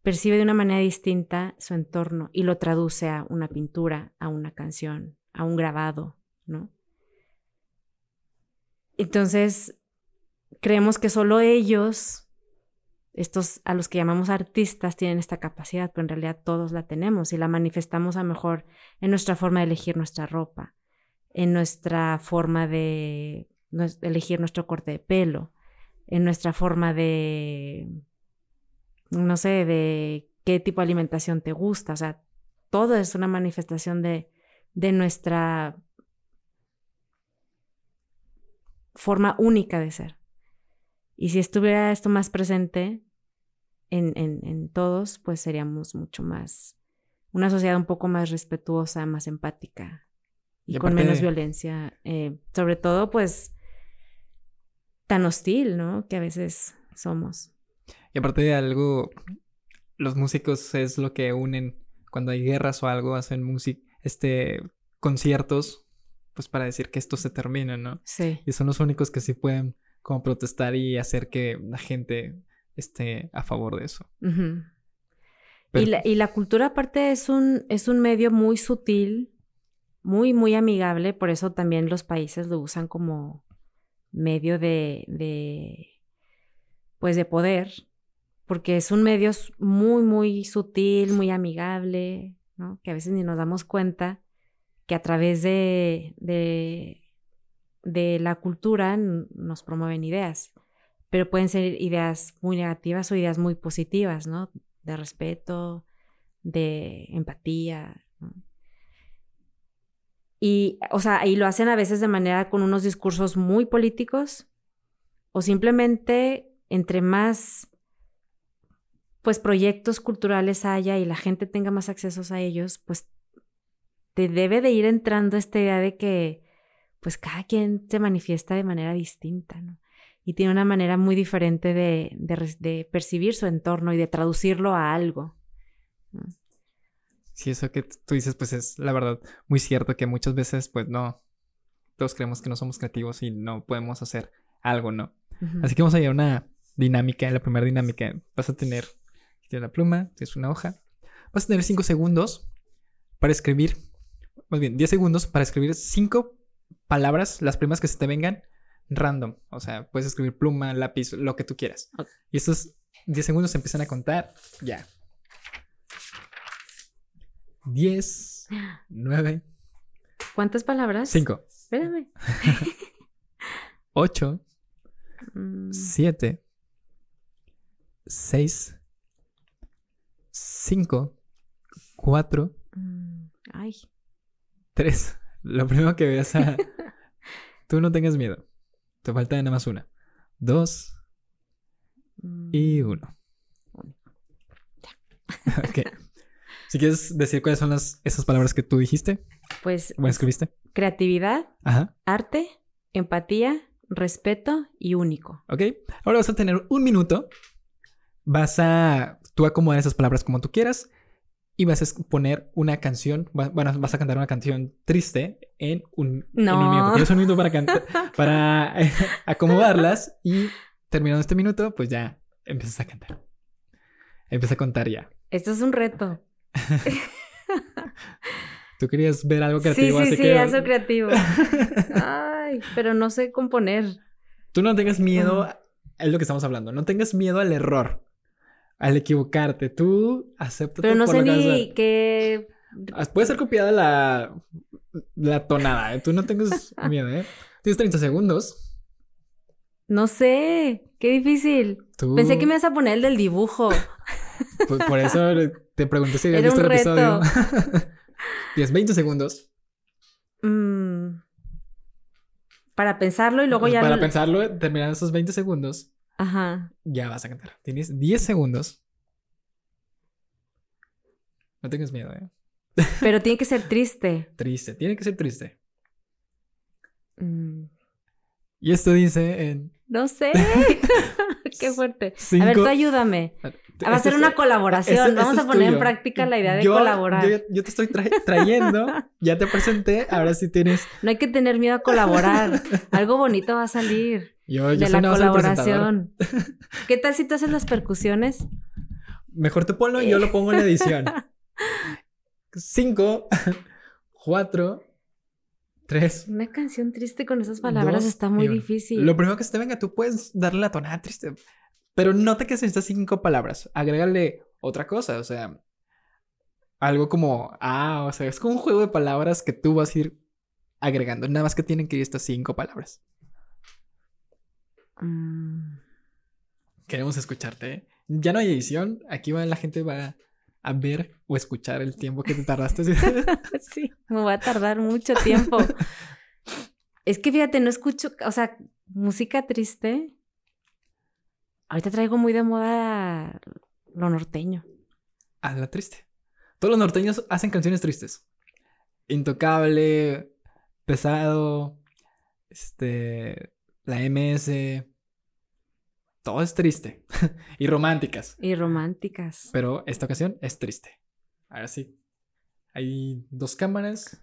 percibe de una manera distinta su entorno y lo traduce a una pintura, a una canción, a un grabado, ¿no? Entonces, creemos que solo ellos, estos a los que llamamos artistas, tienen esta capacidad, pero en realidad todos la tenemos y la manifestamos a mejor en nuestra forma de elegir nuestra ropa, en nuestra forma de elegir nuestro corte de pelo, en nuestra forma de, no sé, de qué tipo de alimentación te gusta. O sea, todo es una manifestación de, de nuestra forma única de ser. Y si estuviera esto más presente en, en, todos, pues seríamos mucho más, una sociedad un poco más respetuosa, más empática y, con menos violencia. Eh, sobre todo, pues, tan hostil, ¿no? Que a veces somos. Y aparte de algo, los músicos es lo que unen cuando hay guerras o algo, hacen música, este, conciertos, pues para decir que esto se termina, ¿no? Sí. Y son los únicos que sí pueden como protestar y hacer que la gente esté a favor de eso. y, la, y, la, cultura aparte es un, es un medio muy sutil, muy, muy amigable, por eso también los países lo usan como medio de, de pues de poder, porque es un medio muy, muy sutil, muy amigable, ¿no? Que a veces ni nos damos cuenta que a través de, de, de la cultura nos promueven ideas, pero pueden ser ideas muy negativas o ideas muy positivas, ¿no? De respeto, de empatía, y, o sea, y lo hacen a veces de manera con unos discursos muy políticos o simplemente entre más pues proyectos culturales haya y la gente tenga más accesos a ellos, pues te debe de ir entrando esta idea de que pues cada quien se manifiesta de manera distinta, ¿no? Y tiene una manera muy diferente de, de, percibir su entorno y de traducirlo a algo. Sí, eso que tú dices, pues es la verdad muy cierto que muchas veces, pues no, todos creemos que no somos creativos y no podemos hacer algo, ¿no? Así que vamos a ir a una dinámica, la primera dinámica. Vas a tener, tienes la pluma, tienes una hoja, vas a tener cinco segundos para escribir, más bien 10 segundos para escribir cinco palabras, las primas que se te vengan, random. O sea, puedes escribir pluma, lápiz, lo que tú quieras. Y estos 10 segundos se empiezan a contar ya. 10, 9. ¿Cuántas palabras? 5. Espérame. 8, 7, 6, 5, 4, Ay. 3. Lo primero que veas a... Tú no tengas miedo. Te falta nada más una. 2 y 1. Mm. Ya. ok. Si quieres decir cuáles son las, esas palabras que tú dijiste. Pues. Bueno, escribiste. Creatividad, arte, empatía, respeto y único. Ok. Ahora vas a tener un minuto. Vas a tú acomodar esas palabras como tú quieras y vas a poner una canción. Bueno, vas a cantar una canción triste en un, no. minuto. Tienes un minuto para, cantar, para acomodarlas y terminando este minuto, pues ya empiezas a cantar. Empieza a contar ya. Esto es un reto. Tú querías ver algo creativo, sí, sí, sí, algo creativo. Ay, pero no sé componer. Tú no tengas miedo, es lo que estamos hablando, no tengas miedo al error, al equivocarte. Tú acepta Pero no sé ni qué... Ah, puede ser copiada la, la tonada, ¿eh? Tú no tengas miedo, ¿eh? Tienes 30 segundos. No sé, qué difícil. Pensé que me ibas a poner el del dibujo. Pues por eso te pregunté si habías visto el episodio. Tienes 20 segundos. Mm. Para pensarlo y luego ya. Para pensarlo, terminar esos 20 segundos. Ajá. Ya vas a cantar. Tienes 10 segundos. No tengas miedo, ¿eh? Pero tiene que ser triste. Triste, tiene que ser triste. Mm. Y esto dice en No sé. Qué fuerte. A ver, tú ayúdame. Va a ser una colaboración. Vamos a poner en práctica la idea de colaborar. Yo, te estoy trayendo, ya te presenté, ahora sí tienes. No hay que tener miedo a colaborar. Algo bonito va a salir yo, de la colaboración. ¿Qué tal si tú haces las percusiones? Mejor te ponlo y yo lo pongo en la edición. Cinco, cuatro, Tres. Una canción triste con esas palabras está muy difícil. Lo primero que se te venga, tú puedes darle la tonada triste. Pero no te quedes en estas cinco palabras. Agrégale otra cosa. O sea, algo como, ah, o sea, es como un juego de palabras que tú vas a ir agregando. Nada más que tienen que ir estas cinco palabras. Mm. Queremos escucharte. ¿eh? Ya no hay edición. Aquí va, la gente va a ver o escuchar el tiempo que te tardaste. sí, me va a tardar mucho tiempo. es que fíjate, no escucho, o sea, música triste. Ahorita traigo muy de moda lo norteño. Ah, la triste. Todos los norteños hacen canciones tristes. Intocable, pesado, este, la MS, todo es triste. y románticas. Y románticas. Pero esta ocasión es triste. Ahora sí. Hay dos cámaras.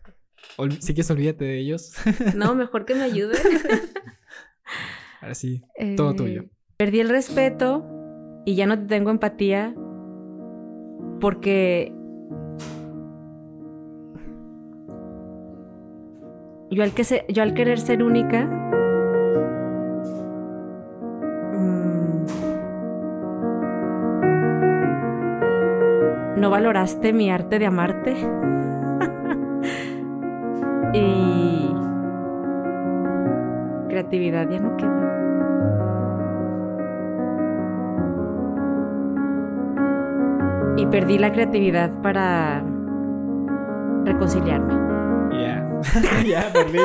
si quieres, olvídate de ellos. no, mejor que me ayuden. Ahora sí, todo eh, tuyo. Perdí el respeto y ya no tengo empatía porque yo al, que yo al querer ser única valoraste mi arte de amarte. y creatividad ya no queda. Y perdí la creatividad para reconciliarme. Ya, ya perdí.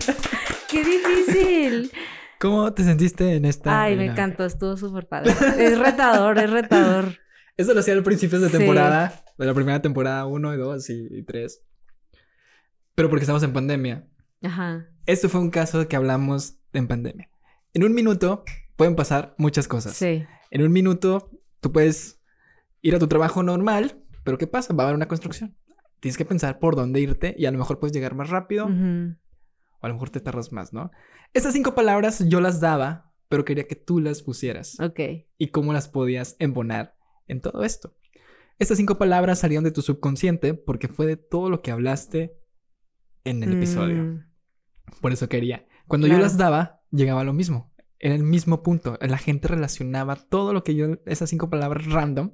¡Qué difícil! ¿Cómo te sentiste en esta? Ay, me encantó, estuvo súper padre. Es retador, es retador. Eso lo hacía al principio de temporada, de la primera temporada 1 y 2 y 3. Pero porque estamos en pandemia. Ajá. Esto fue un caso que hablamos en pandemia. En un minuto pueden pasar muchas cosas. Sí. En un minuto tú puedes ir a tu trabajo normal, pero ¿qué pasa? Va a haber una construcción. Tienes que pensar por dónde irte y a lo mejor puedes llegar más rápido. O a lo mejor te tardas más, ¿no? Estas cinco palabras yo las daba, pero quería que tú las pusieras. Ok. Y cómo las podías embonar en todo esto. Estas cinco palabras salieron de tu subconsciente porque fue de todo lo que hablaste en el episodio. Mm. Por eso quería. Cuando yo las daba, llegaba a lo mismo. Era el mismo punto. La gente relacionaba todo lo que yo, esas cinco palabras random,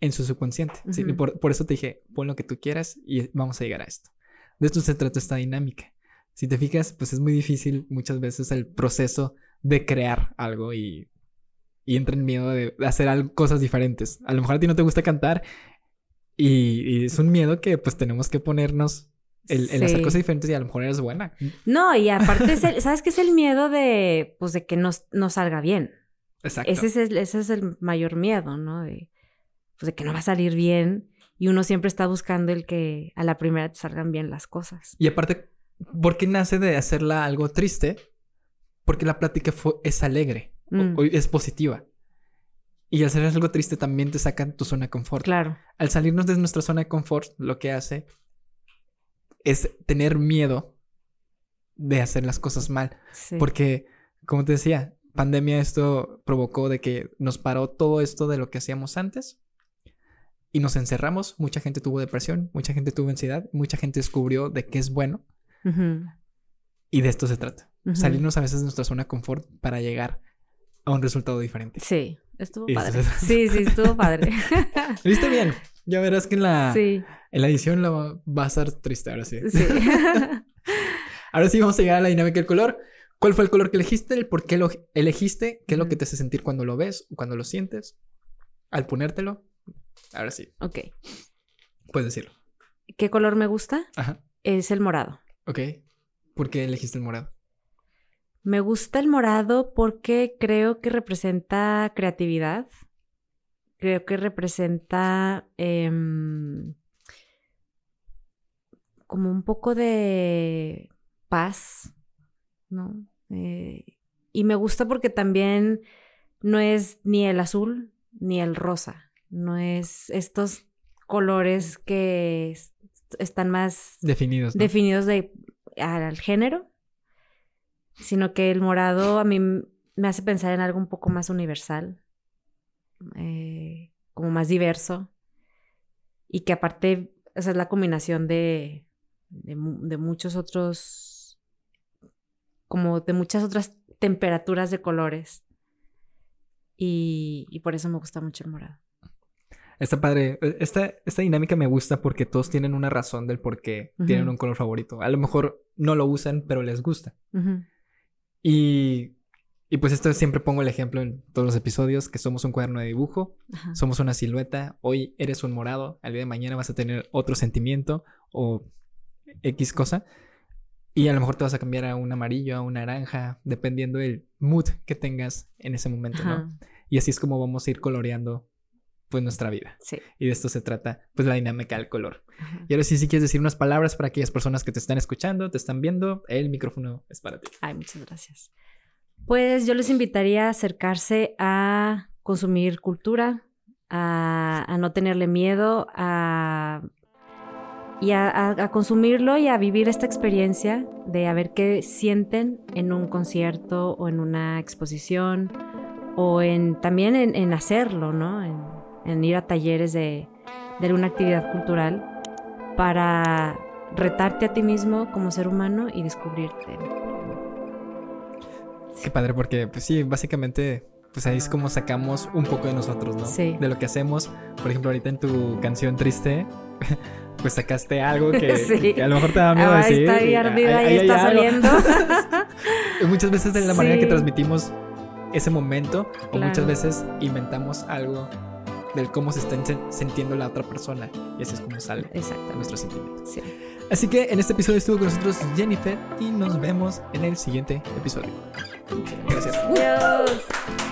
en su subconsciente. por, por, eso te dije, pon lo que tú quieras y vamos a llegar a esto. De esto se trata esta dinámica. Si te fijas, pues es muy difícil muchas veces el proceso de crear algo y y entra en miedo de hacer algo, cosas diferentes. A lo mejor a ti no te gusta cantar y, es un miedo que pues tenemos que ponernos el, hacer cosas diferentes y a lo mejor eres buena. No, y aparte, ¿sabes qué es el miedo de, pues, de que no, no salga bien? Exacto. Ese es, el, ese es el mayor miedo, ¿no? De, pues, de que no va a salir bien y uno siempre está buscando el que a la primera te salgan bien las cosas. Y aparte, ¿por qué nace de hacerla algo triste? Porque la plática fue, es alegre. Mm. es positiva. Y al hacer algo triste también te saca tu zona de confort. Claro. Al salirnos de nuestra zona de confort, lo que hace es tener miedo de hacer las cosas mal. Porque, como te decía, pandemia esto provocó de que nos paró todo esto de lo que hacíamos antes y nos encerramos. Mucha gente tuvo depresión, mucha gente tuvo ansiedad, mucha gente descubrió de qué es bueno. Y de esto se trata. Salirnos a veces de nuestra zona de confort para llegar a un resultado diferente. Sí, estuvo padre. Sí, sí, estuvo padre. ¿Viste bien? Ya verás que en la, en la edición la va, a estar triste, ahora sí. Sí. ahora sí vamos a llegar a la dinámica del color. ¿Cuál fue el color que elegiste? ¿El por qué lo elegiste? ¿Qué es lo que te hace sentir cuando lo ves? ¿Cuando lo sientes? Al ponértelo. Ahora sí. Ok. Puedes decirlo. ¿Qué color me gusta? Ajá. Es el morado. Ok. ¿Por qué elegiste el morado? Me gusta el morado porque creo que representa creatividad. Creo que representa em, como un poco de paz, ¿no? Eh, y me gusta porque también no es ni el azul ni el rosa, no es estos colores que están más definidos, definidos de, al género, sino que el morado a mí me hace pensar en algo un poco más universal, eh, como más diverso, y que aparte es la combinación de, de, de muchos otros, como de muchas otras temperaturas de colores. Y, y, por eso me gusta mucho el morado. Está padre. E, esta, esta dinámica me gusta porque todos tienen una razón del por qué tienen un color favorito. A lo mejor no lo usan, pero les gusta. Y y pues esto siempre pongo el ejemplo en todos los episodios, que somos un cuaderno de dibujo, somos una silueta, hoy eres un morado, al día de mañana vas a tener otro sentimiento o X cosa, y a lo mejor te vas a cambiar a un amarillo, a un naranja, dependiendo del mood que tengas en ese momento, ¿no? Y así es como vamos a ir coloreando pues nuestra vida. Sí. Y de esto se trata pues la dinámica del color. Y ahora sí, si quieres decir unas palabras para aquellas personas que te están escuchando, te están viendo, el micrófono es para ti. Ay, muchas gracias. Pues yo les invitaría a acercarse a consumir cultura, a, no tenerle miedo, a, y a, consumirlo y a vivir esta experiencia de a ver qué sienten en un concierto o en una exposición o en también en, hacerlo, ¿no? En, ir a talleres de, de una actividad cultural para retarte a ti mismo como ser humano y descubrirte. Qué padre, porque pues sí, básicamente, pues ahí es como sacamos un poco de nosotros, ¿no? Sí. De lo que hacemos. Por ejemplo, ahorita en tu canción triste, pues sacaste algo que, a lo mejor te da miedo decir. Está ahí ardida y está saliendo. muchas veces de la manera que transmitimos ese momento, o muchas veces inventamos algo del cómo se está sintiendo la otra persona. Y así es como sale nuestro sentimiento. Sí. Así que en este episodio estuvo con nosotros Jennifer y nos vemos en el siguiente episodio. Gracias. Adiós.